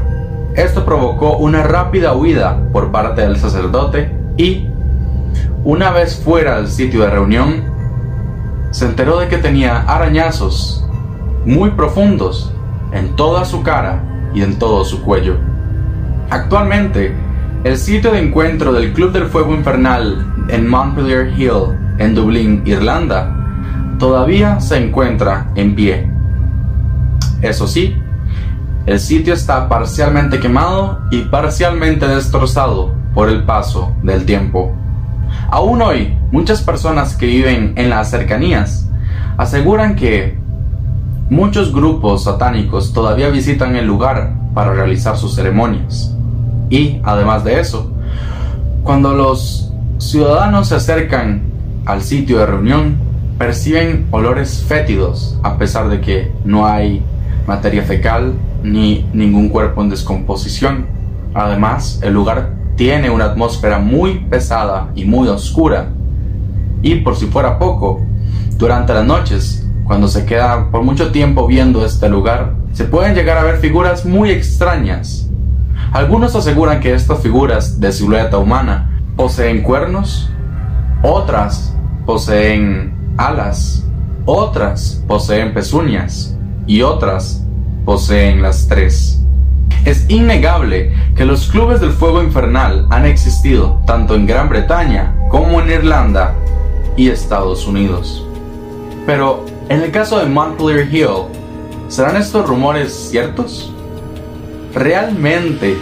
Esto provocó una rápida huida por parte del sacerdote y, una vez fuera del sitio de reunión, se enteró de que tenía arañazos muy profundos en toda su cara y en todo su cuello. Actualmente, el sitio de encuentro del Club del Fuego Infernal en Montpelier Hill, en Dublín, Irlanda, todavía se encuentra en pie. Eso sí, el sitio está parcialmente quemado y parcialmente destrozado por el paso del tiempo. Aún hoy, muchas personas que viven en las cercanías aseguran que muchos grupos satánicos todavía visitan el lugar para realizar sus ceremonias. Y, además de eso, cuando los ciudadanos se acercan al sitio de reunión, perciben olores fétidos, a pesar de que no hay materia fecal ni ningún cuerpo en descomposición. Además, el lugar tiene una atmósfera muy pesada y muy oscura. Y por si fuera poco, durante las noches, cuando se queda por mucho tiempo viendo este lugar, se pueden llegar a ver figuras muy extrañas. Algunos aseguran que estas figuras de silueta humana poseen cuernos, otras poseen alas, otras poseen pezuñas y otras poseen las tres. Es innegable que los clubes del fuego infernal han existido tanto en Gran Bretaña como en Irlanda y Estados Unidos. Pero en el caso de Montpelier Hill, ¿serán estos rumores ciertos? ¿Realmente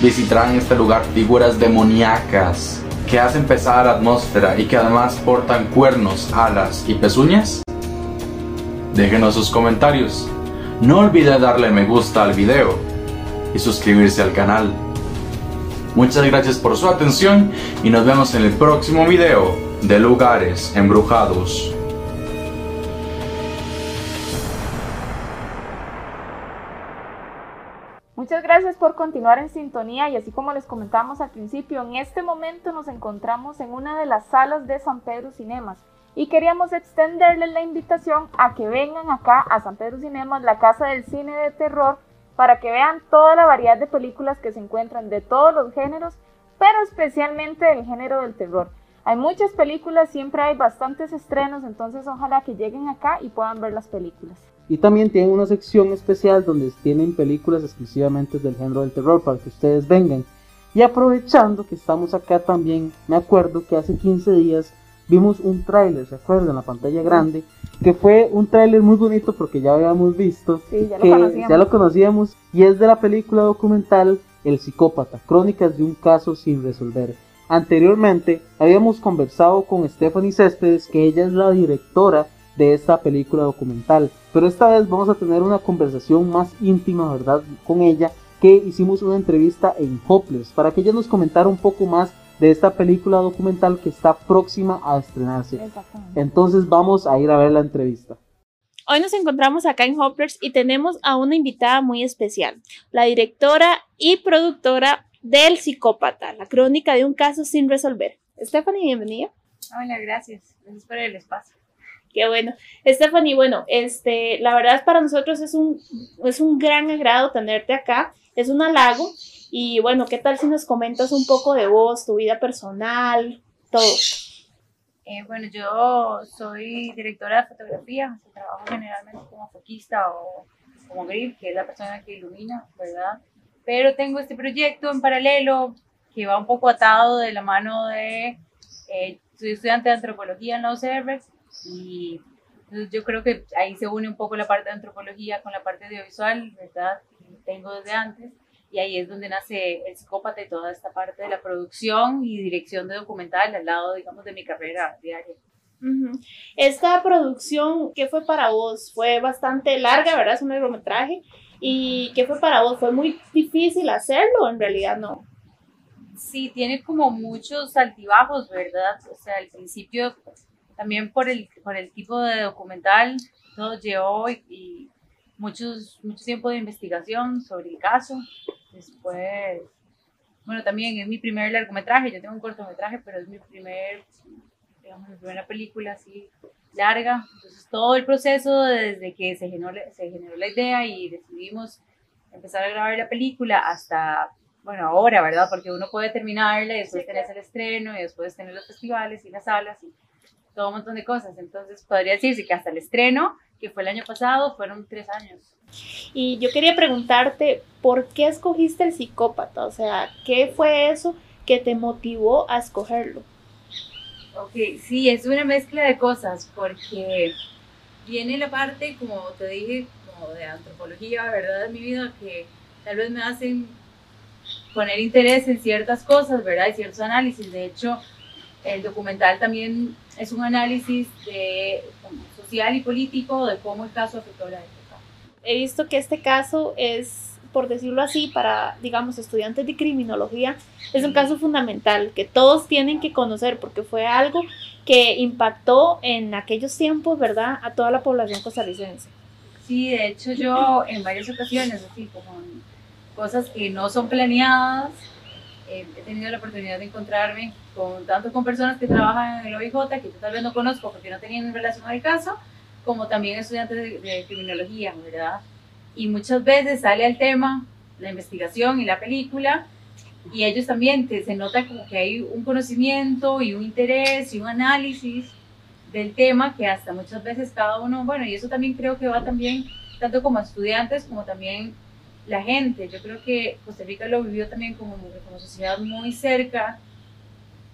visitarán este lugar figuras demoníacas que hacen pesar la atmósfera y que además portan cuernos, alas y pezuñas? Déjenos sus comentarios. No olvide darle me gusta al video y suscribirse al canal. Muchas gracias por su atención y nos vemos en el próximo video de lugares embrujados. Muchas gracias por continuar en sintonía y así como les comentamos al principio, en este momento nos encontramos en una de las salas de San Pedro Cinemas y queríamos extenderles la invitación a que vengan acá a San Pedro Cinemas, la casa del cine de terror, para que vean toda la variedad de películas que se encuentran de todos los géneros, pero especialmente del género del terror. Hay muchas películas, siempre hay bastantes estrenos, entonces ojalá que lleguen acá y puedan ver las películas. Y también tienen una sección especial donde tienen películas exclusivamente del género del terror para que ustedes vengan. Y aprovechando que estamos acá también, me acuerdo que hace 15 días vimos un tráiler, ¿se acuerdan? En la pantalla grande, que fue un tráiler muy bonito porque ya habíamos visto, Sí, ya lo que ya lo conocíamos, y es de la película documental El psicópata, crónicas de un caso sin resolver. Anteriormente habíamos conversado con Stephanie Céspedes, que ella es la directora de esta película documental, pero esta vez vamos a tener una conversación más íntima, ¿verdad? Con ella, que hicimos una entrevista en Hopeless, para que ella nos comentara un poco más de esta película documental que está próxima a estrenarse. Exactamente. Entonces vamos a ir a ver la entrevista. Hoy nos encontramos acá en Hopplers y tenemos a una invitada muy especial, la directora y productora del Psicópata, la crónica de un caso sin resolver. Stephanie, bienvenida. Hola, gracias. Gracias por el espacio. Qué bueno. Stephanie, bueno, este, la verdad para nosotros es un, es un gran agrado tenerte acá, es un halago. Y bueno, ¿qué tal si nos comentas un poco de vos, tu vida personal, todo? Eh, bueno, yo soy directora de fotografía, o sea, trabajo generalmente como foquista o como grip, que es la persona que ilumina, ¿verdad? Pero tengo este proyecto en paralelo que va un poco atado de la mano de, eh, soy estudiante de antropología en la UCR y yo creo que ahí se une un poco la parte de antropología con la parte audiovisual, ¿verdad? Que tengo desde antes. Y ahí es donde nace el psicópata y toda esta parte de la producción y dirección de documental al lado, digamos, de mi carrera diaria. Esta producción, ¿qué fue para vos? Fue bastante larga, ¿verdad? Es un largometraje. ¿Y qué fue para vos? ¿Fue muy difícil hacerlo? En realidad no. Sí, tiene como muchos altibajos, ¿verdad? O sea, al principio, también por el, por el tipo de documental, todo llevó y, y muchos, mucho tiempo de investigación sobre el caso. Después, bueno, también es mi primer largometraje, yo tengo un cortometraje, pero es mi primer, digamos, mi primera película así larga. Entonces, todo el proceso desde que se generó, se generó la idea y decidimos empezar a grabar la película hasta, bueno, ahora, ¿verdad? Porque uno puede terminarla y después tener el estreno y después tener los festivales y las salas y todo un montón de cosas. Entonces, podría decirse que hasta el estreno, que fue el año pasado, fueron tres años. Y yo quería preguntarte, ¿por qué escogiste el psicópata? O sea, ¿qué fue eso que te motivó a escogerlo? Ok, sí, es una mezcla de cosas, porque viene la parte, como te dije, como de antropología, ¿verdad? De mi vida, que tal vez me hacen poner interés en ciertas cosas, ¿verdad? Y ciertos análisis. De hecho, el documental también es un análisis de, social y político de cómo el caso afectó a la época. He visto que este caso es por decirlo así, para, digamos, estudiantes de criminología, es un caso fundamental que todos tienen que conocer porque fue algo que impactó en aquellos tiempos, ¿verdad?, a toda la población costarricense. Sí, de hecho yo en varias ocasiones, así como cosas que no son planeadas, eh, he tenido la oportunidad de encontrarme con tanto con personas que trabajan en el OIJ, que yo tal vez no conozco porque no tenían relación al caso, como también estudiantes de, de criminología, ¿verdad? y muchas veces sale al tema la investigación y la película y ellos también te, se nota como que hay un conocimiento y un interés y un análisis del tema que hasta muchas veces cada uno, bueno, y eso también creo que va también tanto como estudiantes como también la gente. Yo creo que Costa Rica lo vivió también como, como sociedad muy cerca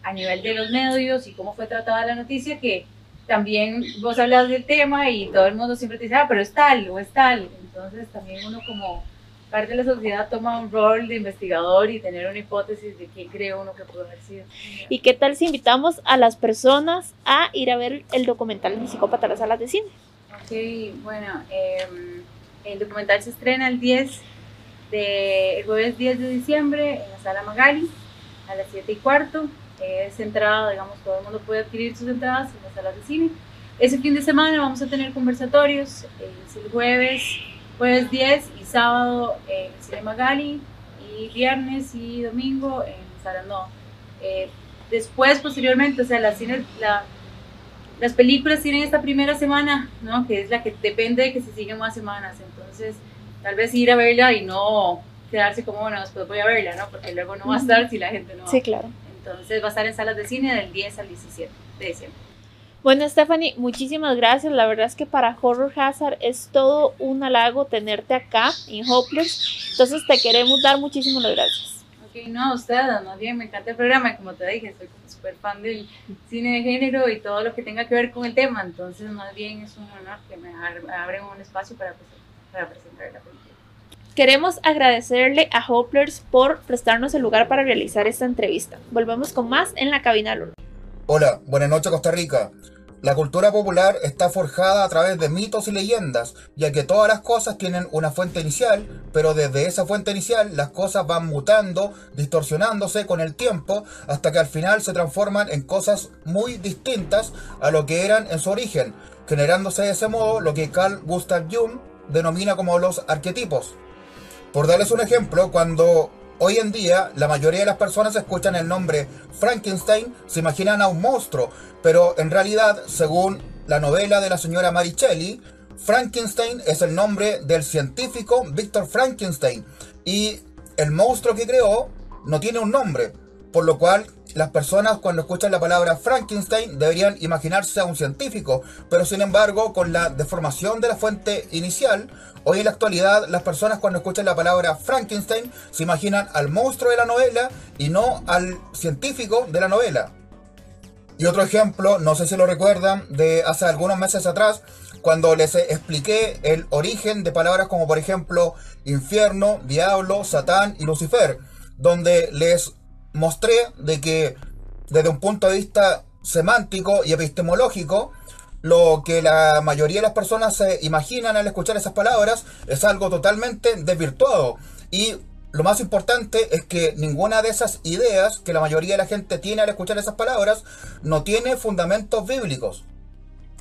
a nivel de los medios y cómo fue tratada la noticia que también vos hablas del tema y todo el mundo siempre te dice, ah, pero es tal o es tal. Entonces también uno como parte de la sociedad toma un rol de investigador y tener una hipótesis de qué cree uno que puede haber sido. ¿Y qué tal si invitamos a las personas a ir a ver el documental de Psicópata a las salas de cine? Ok, bueno, em, el documental se estrena el 10 de, el jueves 10 de diciembre en la sala Magali a las 7 y cuarto. Es entrada, digamos, todo el mundo puede adquirir sus entradas en las salas de cine. Ese fin de semana vamos a tener conversatorios, es el jueves jueves 10 y sábado en Cinema Gali y viernes y domingo en Sarandó. Eh, después, posteriormente, o sea, las, la, las películas tienen esta primera semana, ¿no? Que es la que depende de que se siguen más semanas. Entonces, tal vez ir a verla y no quedarse como, bueno, después voy a verla, ¿no? Porque luego no va a estar si la gente no. Sí, claro. Entonces, va a estar en salas de cine del 10 al 17 de diciembre. Bueno, Stephanie, muchísimas gracias. La verdad es que para Horror Hazard es todo un halago tenerte acá en Hopeless. Entonces te queremos dar muchísimas gracias. Ok, no, usted, más bien me encanta el programa. Como te dije, soy súper fan del cine de género y todo lo que tenga que ver con el tema. Entonces, más bien es un honor que me abren un espacio para, para presentar la película. Queremos agradecerle a Hopeless por prestarnos el lugar para realizar esta entrevista. Volvemos con más en la cabina Lolo. Hola, buenas noches Costa Rica. La cultura popular está forjada a través de mitos y leyendas, ya que todas las cosas tienen una fuente inicial, pero desde esa fuente inicial las cosas van mutando, distorsionándose con el tiempo, hasta que al final se transforman en cosas muy distintas a lo que eran en su origen, generándose de ese modo lo que Carl Gustav Jung denomina como los arquetipos. Por darles un ejemplo, cuando Hoy en día, la mayoría de las personas escuchan el nombre Frankenstein, se imaginan a un monstruo, pero en realidad, según la novela de la señora Maricelli, Frankenstein es el nombre del científico Victor Frankenstein y el monstruo que creó no tiene un nombre, por lo cual las personas cuando escuchan la palabra Frankenstein deberían imaginarse a un científico, pero sin embargo con la deformación de la fuente inicial, hoy en la actualidad las personas cuando escuchan la palabra Frankenstein se imaginan al monstruo de la novela y no al científico de la novela. Y otro ejemplo, no sé si lo recuerdan, de hace algunos meses atrás, cuando les expliqué el origen de palabras como por ejemplo infierno, diablo, satán y lucifer, donde les mostré de que desde un punto de vista semántico y epistemológico, lo que la mayoría de las personas se imaginan al escuchar esas palabras es algo totalmente desvirtuado. Y lo más importante es que ninguna de esas ideas que la mayoría de la gente tiene al escuchar esas palabras no tiene fundamentos bíblicos.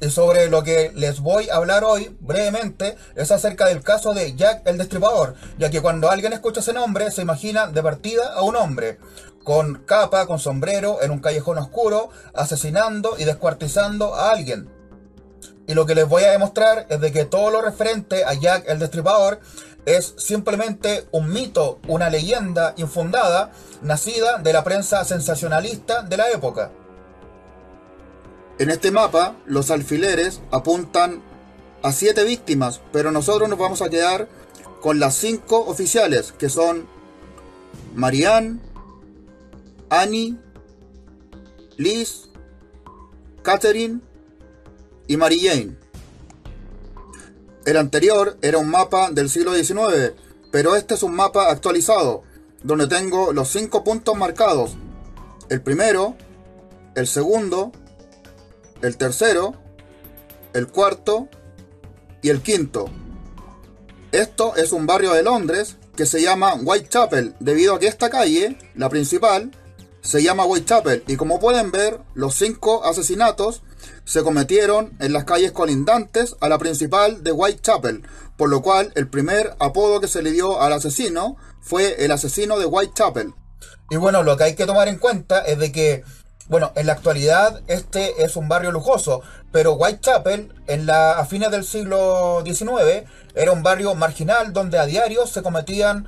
Y sobre lo que les voy a hablar hoy brevemente es acerca del caso de Jack el Destripador, ya que cuando alguien escucha ese nombre se imagina de partida a un hombre, con capa, con sombrero, en un callejón oscuro, asesinando y descuartizando a alguien. Y lo que les voy a demostrar es de que todo lo referente a Jack el Destripador es simplemente un mito, una leyenda infundada, nacida de la prensa sensacionalista de la época. En este mapa, los alfileres apuntan a siete víctimas, pero nosotros nos vamos a quedar con las cinco oficiales, que son Marianne, Annie, Liz, Catherine y Mary Jane. El anterior era un mapa del siglo XIX, pero este es un mapa actualizado, donde tengo los cinco puntos marcados. El primero, el segundo, el tercero, el cuarto y el quinto. Esto es un barrio de Londres que se llama Whitechapel, debido a que esta calle, la principal, se llama Whitechapel y como pueden ver, los cinco asesinatos se cometieron en las calles colindantes a la principal de Whitechapel, por lo cual el primer apodo que se le dio al asesino fue el asesino de Whitechapel. Y bueno, lo que hay que tomar en cuenta es de que, bueno, en la actualidad este es un barrio lujoso, pero Whitechapel en la, a fines del siglo XIX era un barrio marginal donde a diario se cometían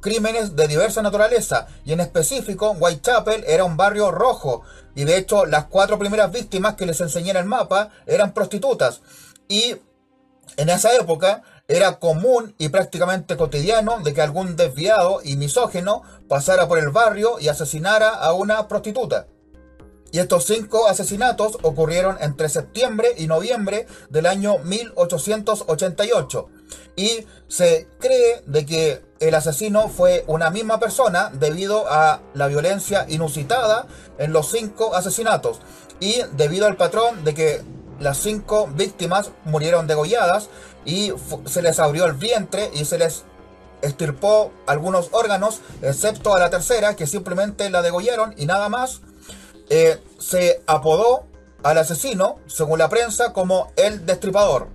crímenes de diversa naturaleza y en específico Whitechapel era un barrio rojo y de hecho las cuatro primeras víctimas que les enseñé en el mapa eran prostitutas y en esa época era común y prácticamente cotidiano de que algún desviado y misógeno pasara por el barrio y asesinara a una prostituta. Y estos cinco asesinatos ocurrieron entre septiembre y noviembre del año 1888. Y se cree de que el asesino fue una misma persona debido a la violencia inusitada en los cinco asesinatos y debido al patrón de que las cinco víctimas murieron degolladas y se les abrió el vientre y se les estirpó algunos órganos, excepto a la tercera que simplemente la degollaron y nada más. Eh, se apodó al asesino, según la prensa, como el destripador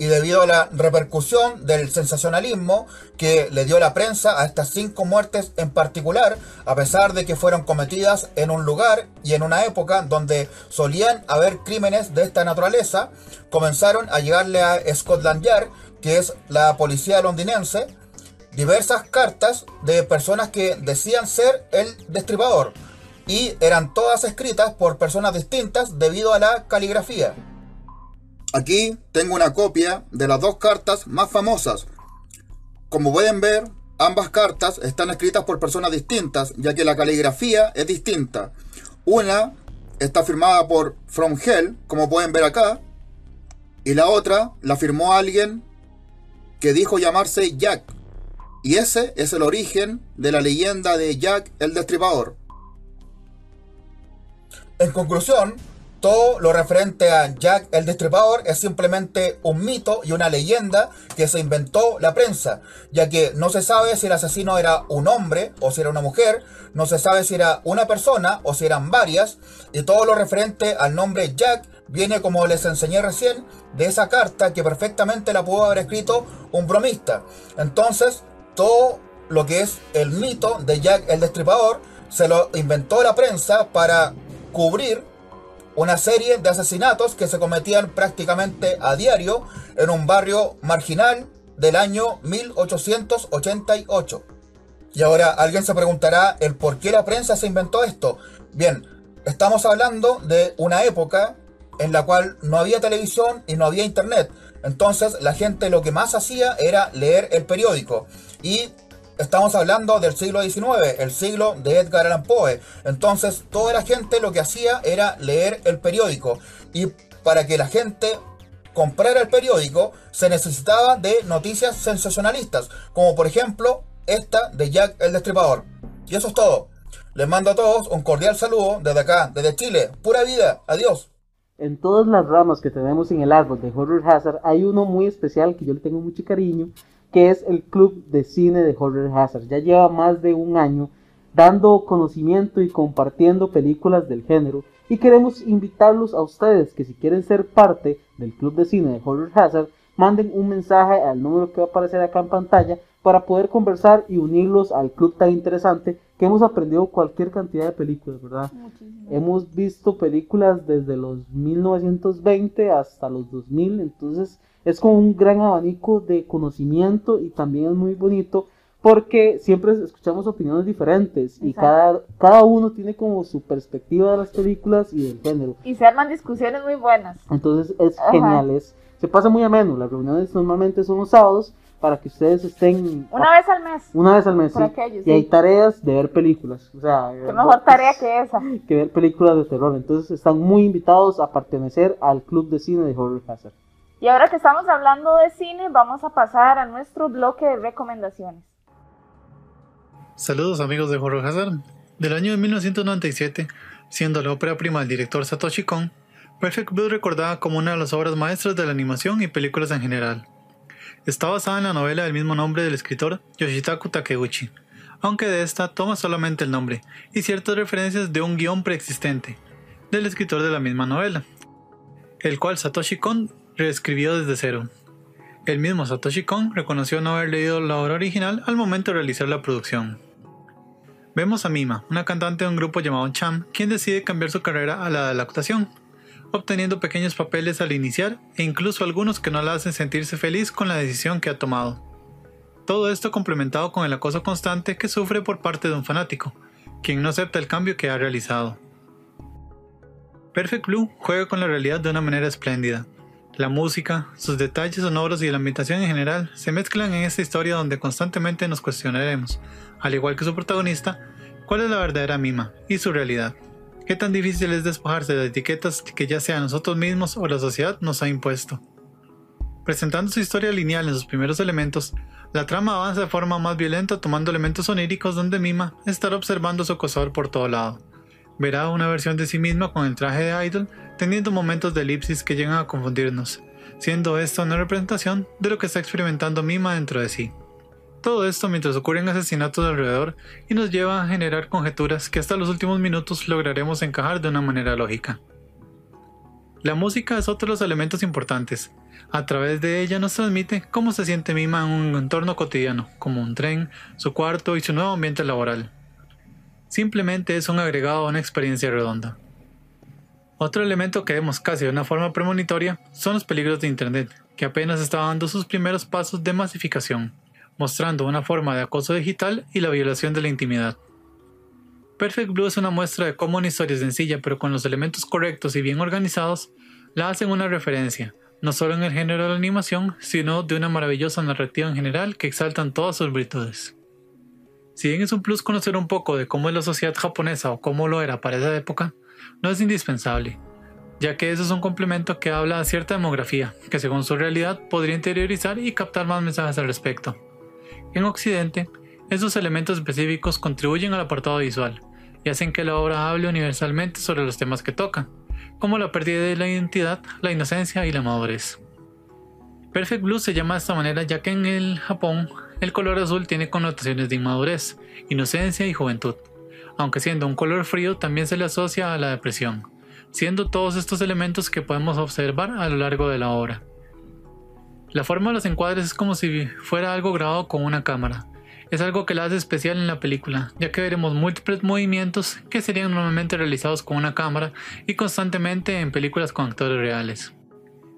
y debido a la repercusión del sensacionalismo que le dio la prensa a estas cinco muertes en particular, a pesar de que fueron cometidas en un lugar y en una época donde solían haber crímenes de esta naturaleza, comenzaron a llegarle a Scotland Yard, que es la policía londinense, diversas cartas de personas que decían ser el destripador y eran todas escritas por personas distintas debido a la caligrafía. Aquí tengo una copia de las dos cartas más famosas. Como pueden ver, ambas cartas están escritas por personas distintas, ya que la caligrafía es distinta. Una está firmada por From Hell, como pueden ver acá, y la otra la firmó alguien que dijo llamarse Jack. Y ese es el origen de la leyenda de Jack el Destripador. En conclusión, todo lo referente a Jack el Destripador es simplemente un mito y una leyenda que se inventó la prensa, ya que no se sabe si el asesino era un hombre o si era una mujer, no se sabe si era una persona o si eran varias, y todo lo referente al nombre Jack viene como les enseñé recién de esa carta que perfectamente la pudo haber escrito un bromista. Entonces, todo lo que es el mito de Jack el Destripador se lo inventó la prensa para cubrir una serie de asesinatos que se cometían prácticamente a diario en un barrio marginal del año 1888. Y ahora alguien se preguntará el por qué la prensa se inventó esto. Bien, estamos hablando de una época en la cual no había televisión y no había internet. Entonces la gente lo que más hacía era leer el periódico. Y Estamos hablando del siglo XIX, el siglo de Edgar Allan Poe. Entonces, toda la gente lo que hacía era leer el periódico. Y para que la gente comprara el periódico, se necesitaba de noticias sensacionalistas, como por ejemplo esta de Jack el Destripador. Y eso es todo. Les mando a todos un cordial saludo desde acá, desde Chile. Pura vida. Adiós. En todas las ramas que tenemos en el árbol de Horror Hazard hay uno muy especial que yo le tengo mucho cariño que es el Club de Cine de Horror Hazard. Ya lleva más de un año dando conocimiento y compartiendo películas del género. Y queremos invitarlos a ustedes que si quieren ser parte del club de cine de Horror Hazard, manden un mensaje al número que va a aparecer acá en pantalla para poder conversar y unirlos al club tan interesante que hemos aprendido cualquier cantidad de películas, ¿verdad? Hemos visto películas desde los 1920 hasta los 2000, entonces es como un gran abanico de conocimiento y también es muy bonito porque siempre escuchamos opiniones diferentes y cada, cada uno tiene como su perspectiva de las películas y del género. Y se arman discusiones muy buenas. Entonces es genial, es, se pasa muy ameno, las reuniones normalmente son los sábados para que ustedes estén... Una vez al mes. Una vez al mes, sí. y hay tareas de ver películas. O sea, Qué mejor tarea que esa. Que ver películas de terror. Entonces están muy invitados a pertenecer al club de cine de Horror Hazard. Y ahora que estamos hablando de cine, vamos a pasar a nuestro bloque de recomendaciones. Saludos amigos de Horror Hazard. Del año de 1997, siendo la ópera prima del director Satoshi Kon, Perfect Blue recordada como una de las obras maestras de la animación y películas en general. Está basada en la novela del mismo nombre del escritor Yoshitaku Takeuchi, aunque de esta toma solamente el nombre y ciertas referencias de un guion preexistente del escritor de la misma novela, el cual Satoshi Kon reescribió desde cero. El mismo Satoshi Kon reconoció no haber leído la obra original al momento de realizar la producción. Vemos a Mima, una cantante de un grupo llamado Cham, quien decide cambiar su carrera a la de la actuación, obteniendo pequeños papeles al iniciar e incluso algunos que no la hacen sentirse feliz con la decisión que ha tomado. Todo esto complementado con el acoso constante que sufre por parte de un fanático, quien no acepta el cambio que ha realizado. Perfect Blue juega con la realidad de una manera espléndida. La música, sus detalles sonoros y la ambientación en general se mezclan en esta historia donde constantemente nos cuestionaremos, al igual que su protagonista, cuál es la verdadera mima y su realidad. ¿Qué tan difícil es despojarse de etiquetas que ya sea nosotros mismos o la sociedad nos ha impuesto? Presentando su historia lineal en sus primeros elementos, la trama avanza de forma más violenta tomando elementos oníricos donde Mima estará observando su acosador por todo lado. Verá una versión de sí misma con el traje de idol, teniendo momentos de elipsis que llegan a confundirnos, siendo esta una representación de lo que está experimentando Mima dentro de sí. Todo esto mientras ocurren asesinatos alrededor y nos lleva a generar conjeturas que hasta los últimos minutos lograremos encajar de una manera lógica. La música es otro de los elementos importantes. A través de ella nos transmite cómo se siente Mima en un entorno cotidiano, como un tren, su cuarto y su nuevo ambiente laboral. Simplemente es un agregado a una experiencia redonda. Otro elemento que vemos casi de una forma premonitoria son los peligros de Internet, que apenas está dando sus primeros pasos de masificación mostrando una forma de acoso digital y la violación de la intimidad. Perfect Blue es una muestra de cómo una historia sencilla pero con los elementos correctos y bien organizados la hacen una referencia, no solo en el género de la animación, sino de una maravillosa narrativa en general que exaltan todas sus virtudes. Si bien es un plus conocer un poco de cómo es la sociedad japonesa o cómo lo era para esa época, no es indispensable, ya que eso es un complemento que habla de cierta demografía, que según su realidad podría interiorizar y captar más mensajes al respecto. En Occidente, estos elementos específicos contribuyen al apartado visual y hacen que la obra hable universalmente sobre los temas que toca, como la pérdida de la identidad, la inocencia y la madurez. Perfect Blue se llama de esta manera ya que en el Japón el color azul tiene connotaciones de inmadurez, inocencia y juventud, aunque siendo un color frío también se le asocia a la depresión, siendo todos estos elementos que podemos observar a lo largo de la obra. La forma de los encuadres es como si fuera algo grabado con una cámara. Es algo que la hace especial en la película, ya que veremos múltiples movimientos que serían normalmente realizados con una cámara y constantemente en películas con actores reales.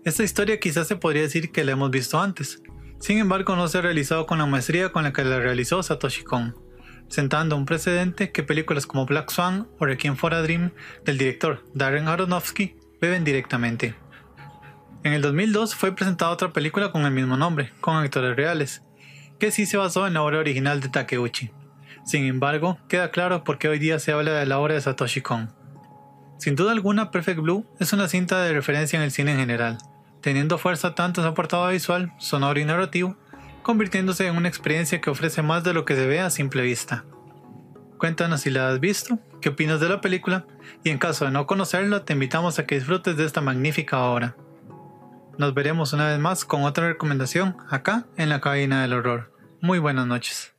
Esta historia quizás se podría decir que la hemos visto antes, sin embargo no se ha realizado con la maestría con la que la realizó Satoshi Kon, sentando un precedente que películas como Black Swan o Requiem for a Dream del director Darren Aronofsky beben directamente. En el 2002 fue presentada otra película con el mismo nombre, con actores reales, que sí se basó en la obra original de Takeuchi. Sin embargo, queda claro por qué hoy día se habla de la obra de Satoshi Kon. Sin duda alguna, Perfect Blue es una cinta de referencia en el cine en general, teniendo fuerza tanto en su apartado visual, sonoro y narrativo, convirtiéndose en una experiencia que ofrece más de lo que se ve a simple vista. Cuéntanos si la has visto, qué opinas de la película, y en caso de no conocerla, te invitamos a que disfrutes de esta magnífica obra. Nos veremos una vez más con otra recomendación acá en la cabina del horror. Muy buenas noches.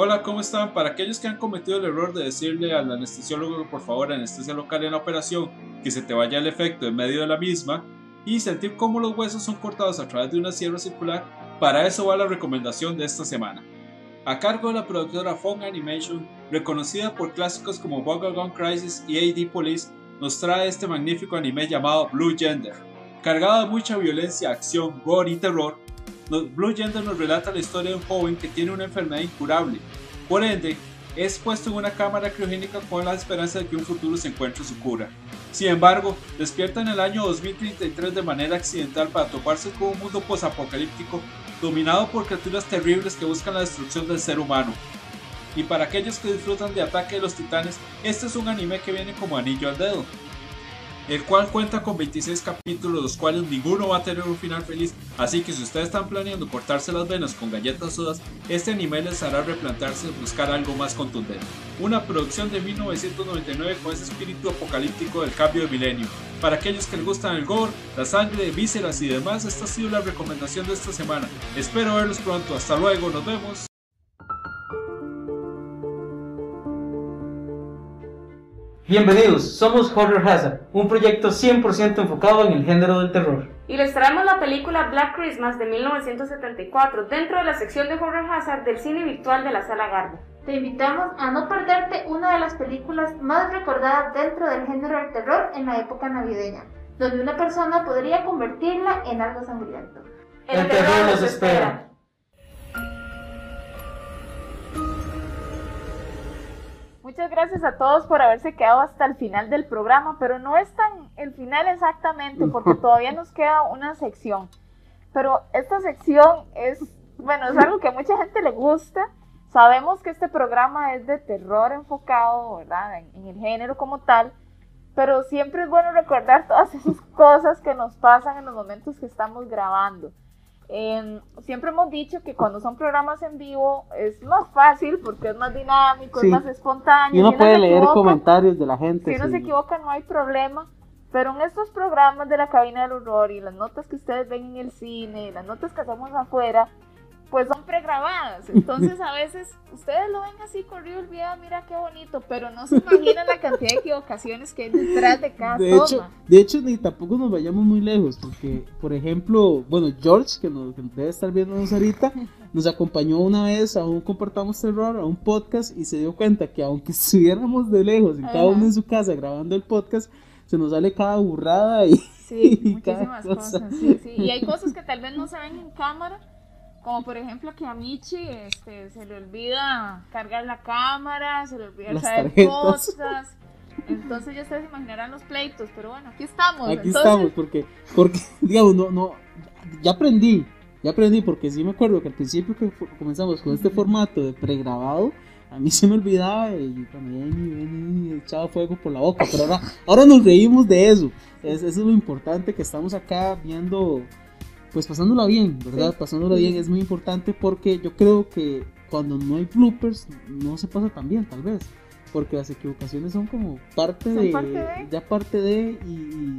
Hola, ¿cómo están? Para aquellos que han cometido el error de decirle al anestesiólogo por favor anestesia local en la operación, que se te vaya el efecto en medio de la misma y sentir cómo los huesos son cortados a través de una sierra circular, para eso va la recomendación de esta semana. A cargo de la productora Fong Animation, reconocida por clásicos como Gone Crisis y AD Police, nos trae este magnífico anime llamado Blue Gender. Cargado de mucha violencia, acción, gore y terror, Blue Gender nos relata la historia de un joven que tiene una enfermedad incurable. Por ende, es puesto en una cámara criogénica con la esperanza de que un futuro se encuentre su cura. Sin embargo, despierta en el año 2033 de manera accidental para toparse con un mundo posapocalíptico dominado por criaturas terribles que buscan la destrucción del ser humano. Y para aquellos que disfrutan de Ataque de los Titanes, este es un anime que viene como anillo al dedo el cual cuenta con 26 capítulos, los cuales ninguno va a tener un final feliz, así que si ustedes están planeando cortarse las venas con galletas sodas, este anime les hará replantarse buscar algo más contundente. Una producción de 1999 con ese espíritu apocalíptico del cambio de milenio. Para aquellos que les gustan el gore, la sangre, vísceras y demás, esta ha sido la recomendación de esta semana. Espero verlos pronto, hasta luego, nos vemos. Bienvenidos, somos Horror Hazard, un proyecto 100% enfocado en el género del terror. Y les traemos la película Black Christmas de 1974 dentro de la sección de Horror Hazard del cine virtual de la Sala Garbo. Te invitamos a no perderte una de las películas más recordadas dentro del género del terror en la época navideña, donde una persona podría convertirla en algo sangriento. El, terror nos espera. Muchas gracias a todos por haberse quedado hasta el final del programa, pero no es tan el final exactamente porque todavía nos queda una sección. Pero esta sección es, bueno, es algo que a mucha gente le gusta. Sabemos que este programa es de terror enfocado, ¿verdad? En, en el género como tal, pero siempre es bueno recordar todas esas cosas que nos pasan en los momentos que estamos grabando siempre hemos dicho que cuando son programas en vivo es más fácil porque es más dinámico, es más espontáneo. Y uno puede leer comentarios de la gente. Si uno se equivoca no hay problema. Pero en estos programas de la cabina del horror y las notas que ustedes ven en el cine, las notas que hacemos afuera, pues son pregrabadas. Entonces a veces ustedes lo ven así corrido el video, mira qué bonito, pero no se imaginan la cantidad de equivocaciones que hay detrás de cada de toma. Hecho, de hecho, ni tampoco nos vayamos muy lejos, porque, por ejemplo, bueno, George, que, nos, debe estar viéndonos ahorita, nos acompañó una vez a un Comportamos Terror, a un podcast, y se dio cuenta que aunque estuviéramos de lejos, en cada uno en su casa grabando el podcast, se nos sale cada burrada y... Sí, muchísimas cosas. Sí, sí. Y hay cosas que tal vez no se ven en cámara, como por ejemplo que a Michi este, se le olvida cargar la cámara, se le olvida saber cosas. Entonces ya ustedes imaginarán los pleitos, pero bueno, aquí estamos. Aquí estamos, porque, porque, digamos, no, no, ya aprendí, ya aprendí, porque sí me acuerdo que al principio que comenzamos con este formato de pregrabado, a mí se me olvidaba y también echaba fuego por la boca, pero ahora, ahora nos reímos de eso. eso es lo importante que estamos acá viendo pues pasándola bien, ¿verdad? Pasándola bien es muy importante porque yo creo que cuando no hay bloopers no se pasa tan bien, tal vez. Porque las equivocaciones son como parte, de, ya parte de,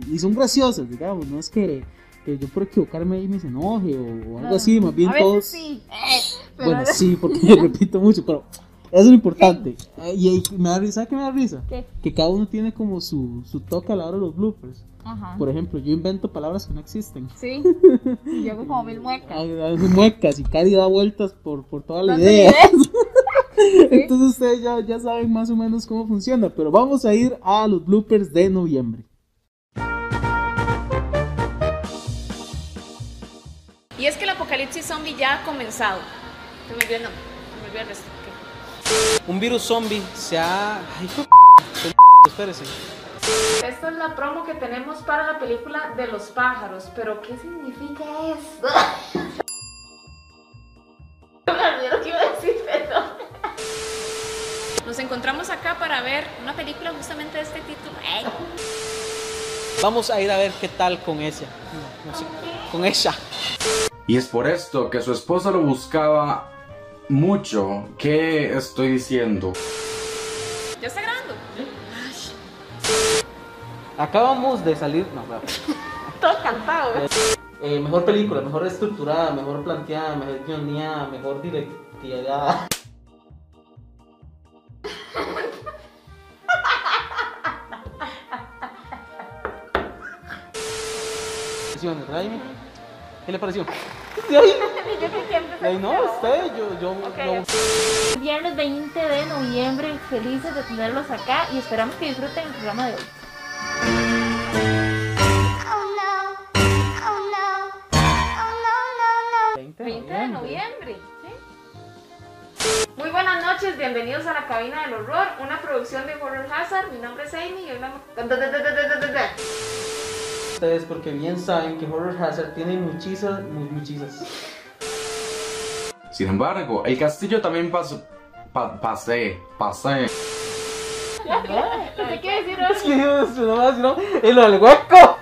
y, son graciosas, digamos, no es que, yo por equivocarme ahí me enoje o, algo así, más bien todos... Sí. bueno, sí, porque me repito mucho, pero eso es lo importante. Eh, y, me da risa, ¿qué me da risa? Que cada uno tiene como su, su toque a la hora de los bloopers. Por ejemplo, yo invento palabras que no existen. Sí. yo hago como mil muecas. Hago muecas y Cari da vueltas por, por toda la idea. Entonces ustedes ya, ya saben más o menos cómo funciona. Pero vamos a ir a los bloopers de noviembre. Y es que el apocalipsis zombie ya ha comenzado. Se me olvidó el nombre. Se me olvidó el resto. Un virus zombie se ha. Ay, espérese. Esta es la promo que tenemos para la película de los pájaros, pero ¿qué significa eso? me que iba a decir, pero... Nos encontramos acá para ver una película justamente de este título. Vamos a ir a ver qué tal con ella. con ella. Y es por esto que su esposa lo buscaba mucho. ¿Qué estoy diciendo? Acabamos de salir. No, Todo cantado, eh, mejor película, mejor estructurada, mejor planteada, mejor guionía, mejor directiva. ¿Qué le pareció? Yo que siempre Ay, no, usted, yo, yo, Ok, yo- Viernes 20 de noviembre, felices de tenerlos acá y esperamos que disfruten el programa de hoy. 20 de noviembre. Muy buenas noches, bienvenidos a la cabina del horror, una producción de Horror Hazard. Mi nombre es Amy y hoy vamos. Ustedes, porque bien saben que Horror Hazard tiene muchísimas, muchísimas. Sin embargo, el castillo también pasó. Pa pasé, pasé. No sé qué decir. Es no, no, el hueco.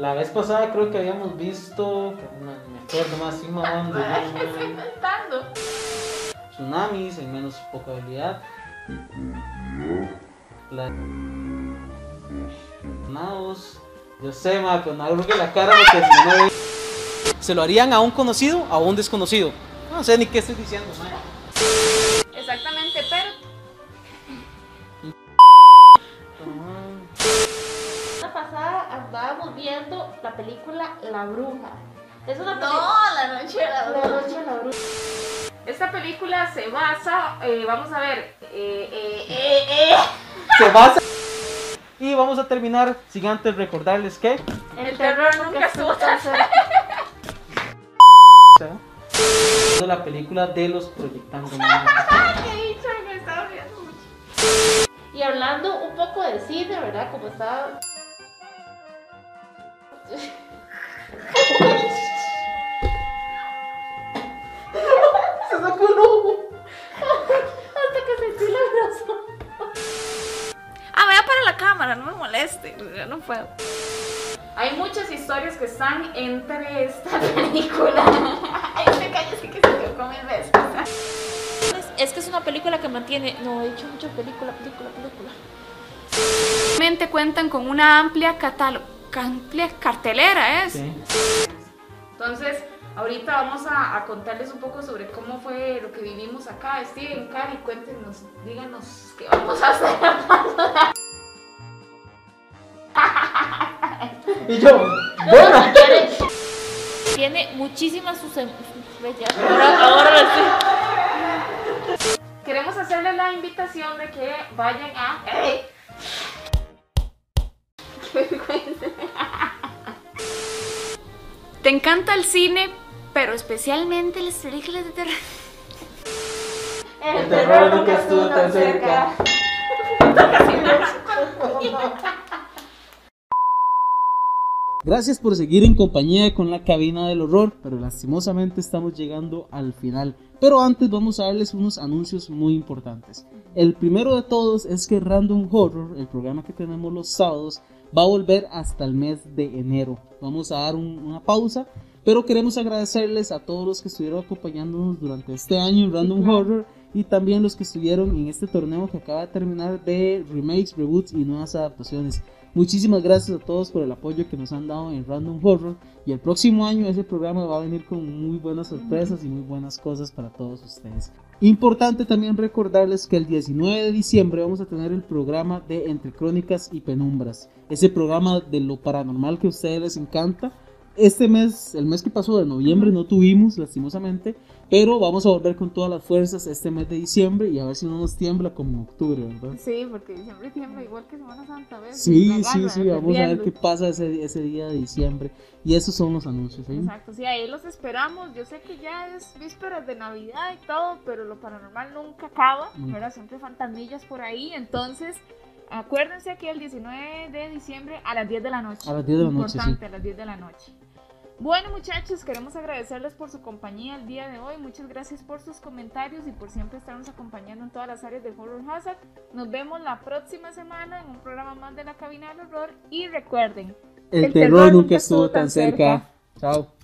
La vez pasada creo que habíamos visto, me acuerdo más, sí, mamando, no- Estoy inventando. tsunamis en menos poca habilidad. La... Nados. Yo sé, ma, pero no creo que la cara porque si no ve- ¿Se lo harían a un conocido o a un desconocido? No sé ni qué estoy diciendo, ma. Exactamente, pero andábamos viendo la película La Bruja. Es una no, película. la noche era La noche de la bruja. Esta película se basa, eh, vamos a ver, eh, eh, eh, eh. Se basa. Y vamos a terminar sin antes recordarles que. El terror nunca estuvo tan cerca. La película de los proyectando. Qué dicho, me estaba riendo mucho. Y hablando un poco de cine, ¿verdad? Como estaba. Se sacó el ojo. Hasta que sentí la brazo. Ah, vea para la cámara, no me moleste, yo no puedo. Hay muchas historias que están entre esta película. Ay, se cállese que se quedó mil veces. Es que es una película que mantiene. No, he dicho mucho película, película, película. Realmente cuentan con una amplia catálogo, amplia cartelera, ¿es? Sí. Entonces, ahorita vamos a, a contarles un poco sobre cómo fue lo que vivimos acá. Steven, Cari, cuéntenos, díganos qué vamos a hacer. Y yo, buena. Tiene muchísimas sus. em- Ahora. Queremos hacerles la invitación de que vayan a... Te encanta el cine, pero especialmente las películas de terror. El terror nunca estuvo tan cerca. Gracias por seguir en compañía con la cabina del horror, pero lastimosamente estamos llegando al final. Pero antes vamos a darles unos anuncios muy importantes. El primero de todos es que Random Horror, el programa que tenemos los sábados, va a volver hasta el mes de enero. Vamos a dar un- una pausa, pero queremos agradecerles a todos los que estuvieron acompañándonos durante este año en Random Horror y también los que estuvieron en este torneo que acaba de terminar de remakes, reboots y nuevas adaptaciones. Muchísimas gracias a todos por el apoyo que nos han dado en Random Horror y el próximo año ese programa va a venir con muy buenas sorpresas y muy buenas cosas para todos ustedes. Importante también recordarles que el 19 de diciembre vamos a tener el programa de Entre Crónicas y Penumbras, ese programa de lo paranormal que a ustedes les encanta. Este mes, el mes que pasó de noviembre no tuvimos lastimosamente, pero vamos a volver con todas las fuerzas este mes de diciembre y a ver si no nos tiembla como octubre, ¿verdad? Sí, porque diciembre tiembla igual que Semana Santa, ¿ves? Sí, sí, sí, vamos a ver qué pasa ese, ese día de diciembre. Y esos son los anuncios. ¿sí? Exacto, sí, ahí los esperamos. Yo sé que ya es vísperas de Navidad y todo, pero lo paranormal nunca acaba, Mm. ¿verdad? Siempre fantasmillas por ahí. Entonces, acuérdense que el 19 de diciembre a las 10 de la noche. A las 10 de la noche, Importante, sí. a las 10 de la noche. Bueno, muchachos, queremos agradecerles por su compañía el día de hoy. Muchas gracias por sus comentarios y por siempre estarnos acompañando en todas las áreas de Horror Hazard. Nos vemos la próxima semana en un programa más de la cabina del horror. Y recuerden, El, terror, nunca estuvo tan cerca. Chao.